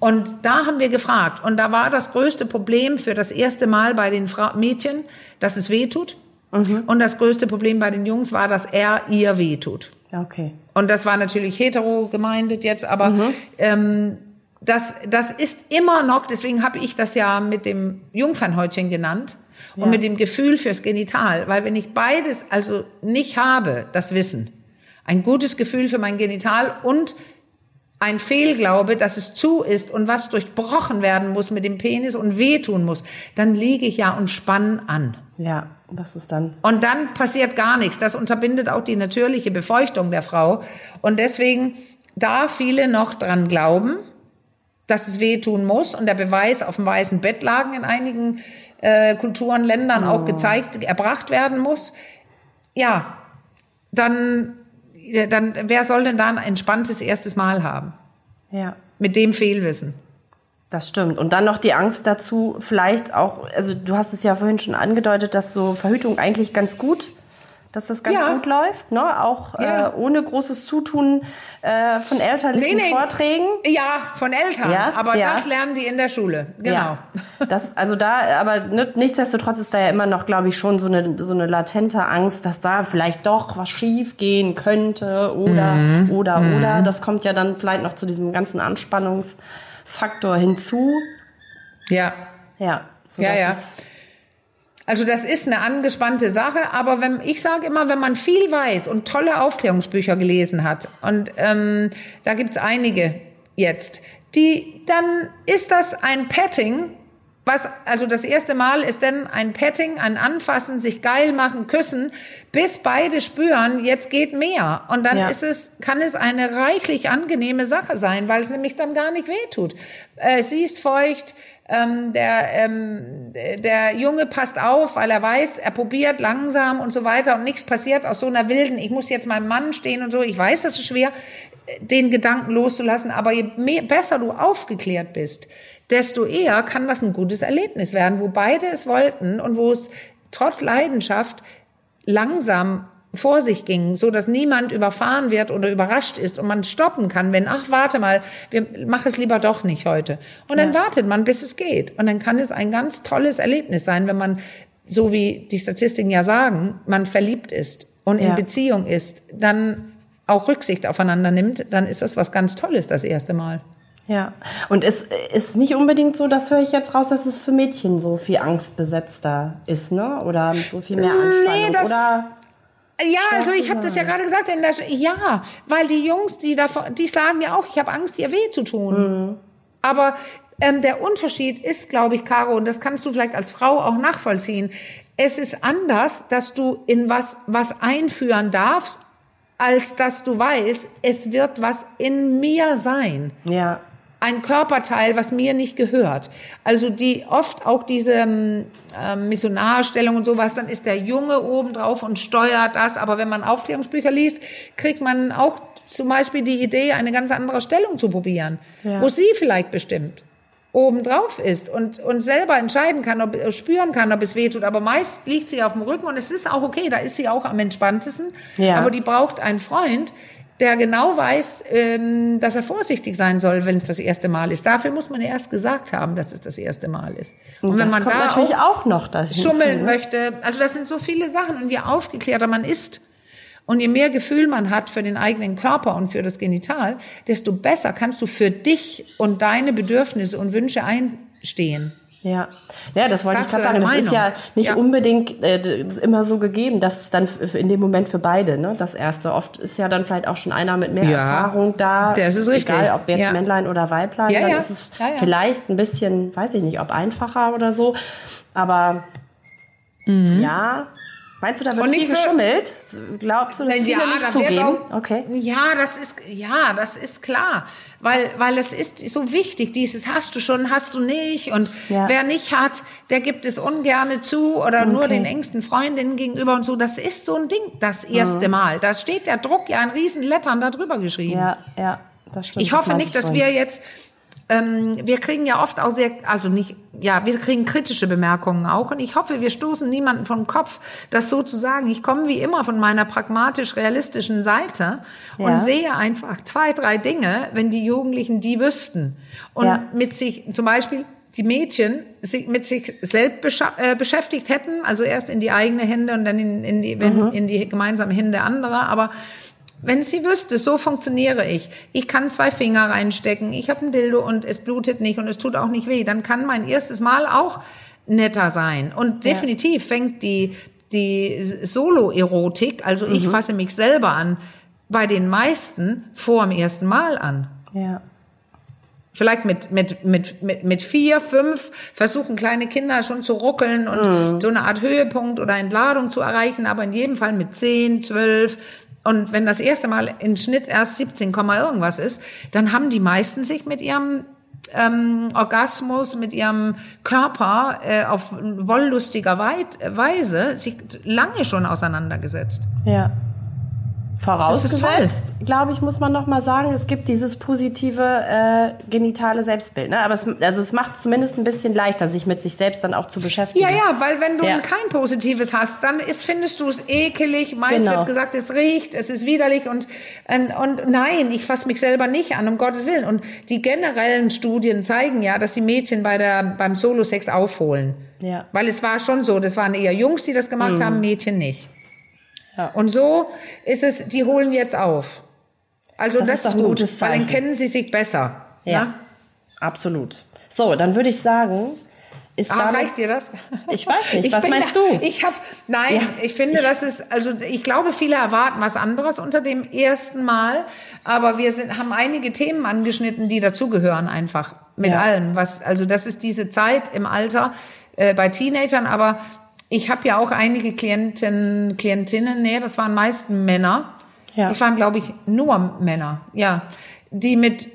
Und da haben wir gefragt. Und da war das größte Problem für das erste Mal bei den Fra Mädchen, dass es weh tut. Mhm. Und das größte Problem bei den Jungs war, dass er ihr weh tut. Okay. Und das war natürlich hetero gemeindet jetzt, aber mhm. ähm, das, das ist immer noch, deswegen habe ich das ja mit dem Jungfernhäutchen genannt und ja. mit dem Gefühl fürs Genital. Weil wenn ich beides also nicht habe, das Wissen, ein gutes Gefühl für mein Genital und ein Fehlglaube, dass es zu ist und was durchbrochen werden muss mit dem Penis und wehtun muss, dann liege ich ja und spann an. Ja, das ist dann. Und dann passiert gar nichts. Das unterbindet auch die natürliche Befeuchtung der Frau. Und deswegen, da viele noch dran glauben, dass es wehtun muss und der Beweis auf dem weißen Bett lagen in einigen äh, Kulturen, Ländern oh. auch gezeigt, erbracht werden muss, ja, dann dann wer soll denn da ein entspanntes erstes Mal haben? Ja. Mit dem Fehlwissen. Das stimmt. Und dann noch die Angst dazu, vielleicht auch, also du hast es ja vorhin schon angedeutet, dass so Verhütung eigentlich ganz gut dass das ganz ja. gut läuft, ne? auch ja. äh, ohne großes Zutun äh, von elterlichen nee, nee. Vorträgen. Ja, von Eltern, ja? aber das lernen die in der Schule, genau. Das, also da, aber nichtsdestotrotz ist da ja immer noch, glaube ich, schon so eine, so eine latente Angst, dass da vielleicht doch was schief gehen könnte oder, mhm. oder, mhm. oder. Das kommt ja dann vielleicht noch zu diesem ganzen Anspannungsfaktor hinzu. Ja. Ja. Ja, ja. Also das ist eine angespannte Sache, aber wenn, ich sage immer, wenn man viel weiß und tolle Aufklärungsbücher gelesen hat, und ähm, da gibt's einige jetzt, die, dann ist das ein Petting, was, also das erste Mal ist dann ein Petting, ein Anfassen, sich geil machen, küssen, bis beide spüren, jetzt geht mehr. Und dann ja. ist es, kann es eine reichlich angenehme Sache sein, weil es nämlich dann gar nicht wehtut. Äh, sie ist feucht, ähm, der, ähm, der Junge passt auf, weil er weiß, er probiert langsam und so weiter und nichts passiert aus so einer wilden, ich muss jetzt meinem Mann stehen und so. Ich weiß, das ist schwer, den Gedanken loszulassen, aber je mehr, besser du aufgeklärt bist, desto eher kann das ein gutes Erlebnis werden, wo beide es wollten und wo es trotz Leidenschaft langsam vor sich ging, so dass niemand überfahren wird oder überrascht ist und man stoppen kann, wenn, ach, warte mal, wir machen es lieber doch nicht heute. Und dann ja. wartet man, bis es geht. Und dann kann es ein ganz tolles Erlebnis sein, wenn man, so wie die Statistiken ja sagen, man verliebt ist und in ja. Beziehung ist, dann auch Rücksicht aufeinander nimmt, dann ist das was ganz Tolles das erste Mal. Ja, und es ist nicht unbedingt so, das höre ich jetzt raus, dass es für Mädchen so viel angstbesetzter ist, ne? Oder so viel mehr Anspannung. Nee, das, oder ja, also ich habe das ja gerade gesagt. Der, ja, weil die Jungs, die davon, die sagen ja auch, ich habe Angst, ihr weh zu tun. Mhm. Aber ähm, der Unterschied ist, glaube ich, Caro, und das kannst du vielleicht als Frau auch nachvollziehen. Es ist anders, dass du in was was einführen darfst, als dass du weißt, es wird was in mir sein. Ja ein Körperteil, was mir nicht gehört. Also die oft auch diese ähm, ähm, Missionarstellung und sowas, dann ist der Junge oben drauf und steuert das. Aber wenn man Aufklärungsbücher liest, kriegt man auch zum Beispiel die Idee, eine ganz andere Stellung zu probieren, ja. wo sie vielleicht bestimmt oben drauf ist und, und selber entscheiden kann, ob spüren kann, ob es weh tut. Aber meist liegt sie auf dem Rücken und es ist auch okay, da ist sie auch am entspanntesten. Ja. Aber die braucht einen Freund, der genau weiß, ähm, dass er vorsichtig sein soll, wenn es das erste Mal ist. Dafür muss man erst gesagt haben, dass es das erste Mal ist. Und, und wenn man da natürlich auch, auch noch schummeln ne? möchte, also das sind so viele Sachen. Und je aufgeklärter man ist und je mehr Gefühl man hat für den eigenen Körper und für das Genital, desto besser kannst du für dich und deine Bedürfnisse und Wünsche einstehen. Ja, ja, das wollte Sagst ich gerade sagen. Das ist ja Meinung? nicht Ja. unbedingt äh, immer so gegeben, dass dann in dem Moment für beide, ne, das erste. Oft ist ja dann vielleicht auch schon einer mit mehr Ja, Erfahrung da. das ist richtig. Egal, ob jetzt Ja. Männlein oder Weiblein, Ja, dann ist es vielleicht ein bisschen, weiß ich nicht, ob einfacher oder so. Aber ja, meinst du, da wird viel geschummelt? Glaubst du, dass viele nicht da zugeben? auch, okay. Ja, das ist ja, das ist klar, weil weil es ist so wichtig. Dieses hast du schon, hast du nicht und Ja. wer nicht hat, der gibt es ungerne zu oder nur Okay. den engsten Freundinnen gegenüber und so. Das ist so ein Ding. Das erste Mal, da steht der Druck ja in riesen Lettern da drüber geschrieben. Ja, ja, das stimmt. Ich hoffe meinte nicht, dass wir jetzt, ähm, wir kriegen ja oft auch sehr, also nicht, ja, wir kriegen kritische Bemerkungen auch und ich hoffe, wir stoßen niemanden vom Kopf, das so zu sagen. Ich komme wie immer von meiner pragmatisch-realistischen Seite und Ja. sehe einfach zwei, drei Dinge, wenn die Jugendlichen die wüssten und Ja. mit sich, zum Beispiel die Mädchen sich mit sich selbst äh, beschäftigt hätten, also erst in die eigene Hände und dann in, in, die, wenn, in die gemeinsamen Hände anderer, aber wenn sie wüsste, so funktioniere ich, ich kann zwei Finger reinstecken, ich habe ein Dildo und es blutet nicht und es tut auch nicht weh, dann kann mein erstes Mal auch netter sein. Und definitiv fängt die, die Solo-Erotik, also ich fasse mich selber an, bei den meisten vor dem ersten Mal an. Ja. Vielleicht mit, mit, mit, mit, mit vier, fünf versuchen kleine Kinder schon zu ruckeln und so eine Art Höhepunkt oder Entladung zu erreichen, aber in jedem Fall mit zehn, zwölf. Und wenn das erste Mal im Schnitt erst 17, Komma irgendwas ist, dann haben die meisten sich mit ihrem ähm, Orgasmus, mit ihrem Körper äh, auf wolllustiger Weise sich lange schon auseinandergesetzt. Ja. Das ist Vorausgesetzt, glaube ich, muss man noch mal sagen, es gibt dieses positive äh, genitale Selbstbild. Ne? Aber es, also es macht zumindest ein bisschen leichter, sich mit sich selbst dann auch zu beschäftigen. Ja, ja, weil wenn du Ja. kein positives hast, dann ist, findest du es ekelig. Meist Genau. wird gesagt, es riecht, es ist widerlich und, und, und nein, ich fasse mich selber nicht an, um Gottes Willen. Und die generellen Studien zeigen ja, dass die Mädchen bei der, beim Solo-Sex aufholen. Ja. Weil es war schon so, das waren eher Jungs, die das gemacht haben, Mädchen nicht. Ja. Und so ist es, die holen jetzt auf. Also Das das, ist doch ist ein gut, gutes weil dann Zeichen. kennen sie sich besser. Ja, Ne? absolut. So, dann würde ich sagen, ist damit, reicht dir das? Ich weiß nicht, Ich was meinst da, du? Ich habe, nein, Ja. ich finde, das ist, also ich glaube, viele erwarten was anderes unter dem ersten Mal, aber wir sind, haben einige Themen angeschnitten, die dazugehören einfach mit Ja. allem. Was, also das ist diese Zeit im Alter äh, bei Teenagern, aber ich habe ja auch einige Klienten, Klientinnen, nee, das waren meist Männer. Ja. Ich waren, glaube ich, nur Männer, ja, die mit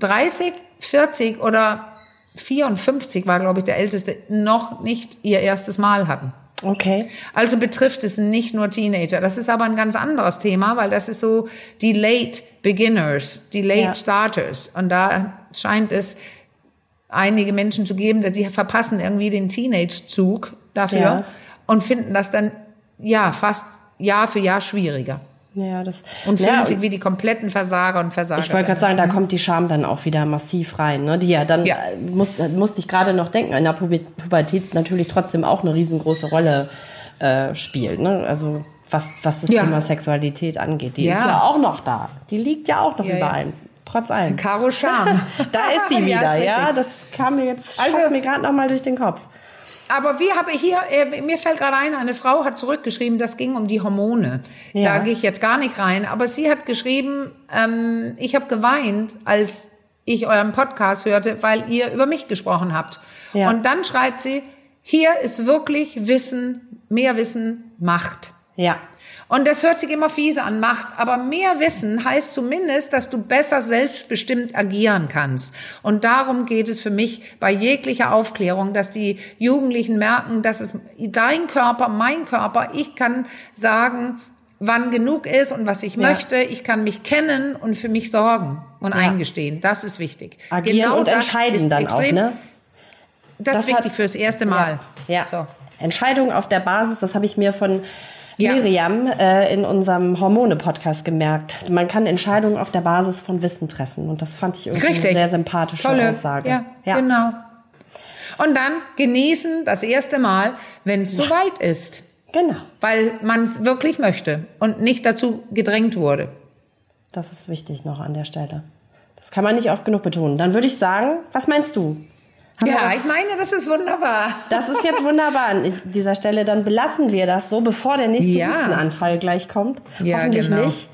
30, 40 oder 54 war, glaube ich, der älteste, noch nicht ihr erstes Mal hatten. Okay. Also betrifft es nicht nur Teenager. Das ist aber ein ganz anderes Thema, weil das ist so die Late Beginners, die Late Ja. Starters. Und da scheint es einige Menschen zu geben, dass sie verpassen irgendwie den Teenage-Zug dafür Ja. und finden das dann, ja, fast Jahr für Jahr schwieriger. Ja, das, Und fühlen ja, sich wie die kompletten Versager und Versager. Ich wollte gerade sagen, da kommt die Scham dann auch wieder massiv rein, ne? die ja dann, Ja. äh, muss, musste ich gerade noch denken, in der Puber- Pubertät natürlich trotzdem auch eine riesengroße Rolle äh, spielt. Ne? Also was, was das Ja. Thema Sexualität angeht. Die ist ja auch noch da. Die liegt ja auch noch Ja, über ja. allem. Trotz allem. Caro Scham. Da ist sie wieder, ja. Das kam mir jetzt, Also- mir gerade noch mal durch den Kopf. Aber wir haben hier, äh, mir fällt gerade ein, eine Frau hat zurückgeschrieben, das ging um die Hormone. Ja. Da gehe ich jetzt gar nicht rein. Aber sie hat geschrieben, ähm, ich habe geweint, als ich euren Podcast hörte, weil ihr über mich gesprochen habt. Ja. Und dann schreibt sie, hier ist wirklich Wissen, mehr Wissen, Macht. Ja. Und das hört sich immer fiese an, Macht. Aber mehr Wissen heißt zumindest, dass du besser selbstbestimmt agieren kannst. Und darum geht es für mich bei jeglicher Aufklärung, dass die Jugendlichen merken, dass es dein Körper, mein Körper, ich kann sagen, wann genug ist und was ich Ja. möchte. Ich kann mich kennen und für mich sorgen und eingestehen. Das ist wichtig. Agieren und das entscheiden ist dann extrem, auch, ne? Das, Das ist wichtig hat- fürs erste Mal. Ja. ja. So. Entscheidung auf der Basis, das habe ich mir von Ja. Miriam äh, in unserem Hormone-Podcast gemerkt. Man kann Entscheidungen auf der Basis von Wissen treffen. Und das fand ich irgendwie Richtig. eine sehr sympathische Tolle. Aussage. Ja, genau. Und dann genießen das erste Mal, wenn es soweit ist. Genau. Weil man es wirklich möchte und nicht dazu gedrängt wurde. Das ist wichtig noch an der Stelle. Das kann man nicht oft genug betonen. Dann würde ich sagen, was meinst du? Haben Ja, ich meine, das ist wunderbar. Das ist jetzt wunderbar an dieser Stelle. Dann belassen wir das so, bevor der nächste Ja. Hustenanfall gleich kommt. Ja, Hoffentlich genau. nicht.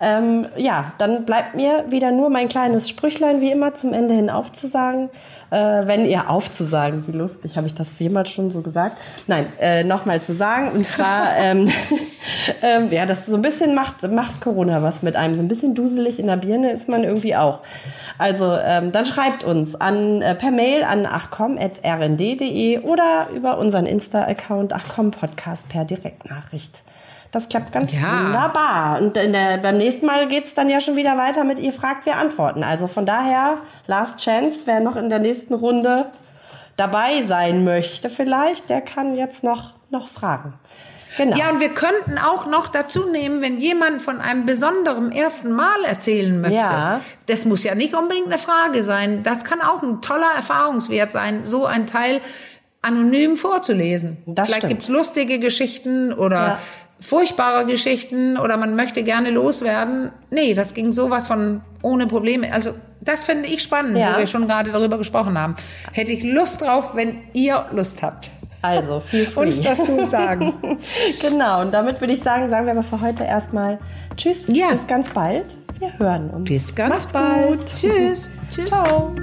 Ähm, ja, dann bleibt mir wieder nur mein kleines Sprüchlein wie immer zum Ende hin aufzusagen. Äh, wenn ihr aufzusagen, wie lustig, habe ich das jemals schon so gesagt? Nein, äh, nochmal zu sagen. Und zwar, ähm, ähm, ja, das so ein bisschen macht, macht Corona was mit einem. So ein bisschen duselig in der Birne ist man irgendwie auch. Also ähm, dann schreibt uns an, äh, per Mail an achcom.rnd.de oder über unseren Insta-Account achcom-podcast per Direktnachricht. Das klappt ganz Ja. wunderbar. Und der, beim nächsten Mal geht es dann ja schon wieder weiter mit ihr fragt, wir antworten. Also von daher, Last Chance, wer noch in der nächsten Runde dabei sein möchte vielleicht, der kann jetzt noch, noch fragen. Genau. Ja, und wir könnten auch noch dazu nehmen, wenn jemand von einem besonderen ersten Mal erzählen möchte. Ja. Das muss ja nicht unbedingt eine Frage sein. Das kann auch ein toller Erfahrungswert sein, so ein Teil anonym vorzulesen. Das Vielleicht stimmt. gibt's lustige Geschichten oder Ja. Furchtbare Geschichten oder man möchte gerne loswerden. Nee, das ging sowas von ohne Probleme. Also das finde ich spannend, Ja. wo wir schon gerade darüber gesprochen haben. Hätte ich Lust drauf, wenn ihr Lust habt. Also, viel free. Uns das zu sagen. genau, und damit würde ich sagen, sagen wir aber für heute erstmal Tschüss, Ja. bis ganz bald. Wir hören uns. Bis ganz Macht's bald. Gut. Tschüss. Tschüss. Ciao.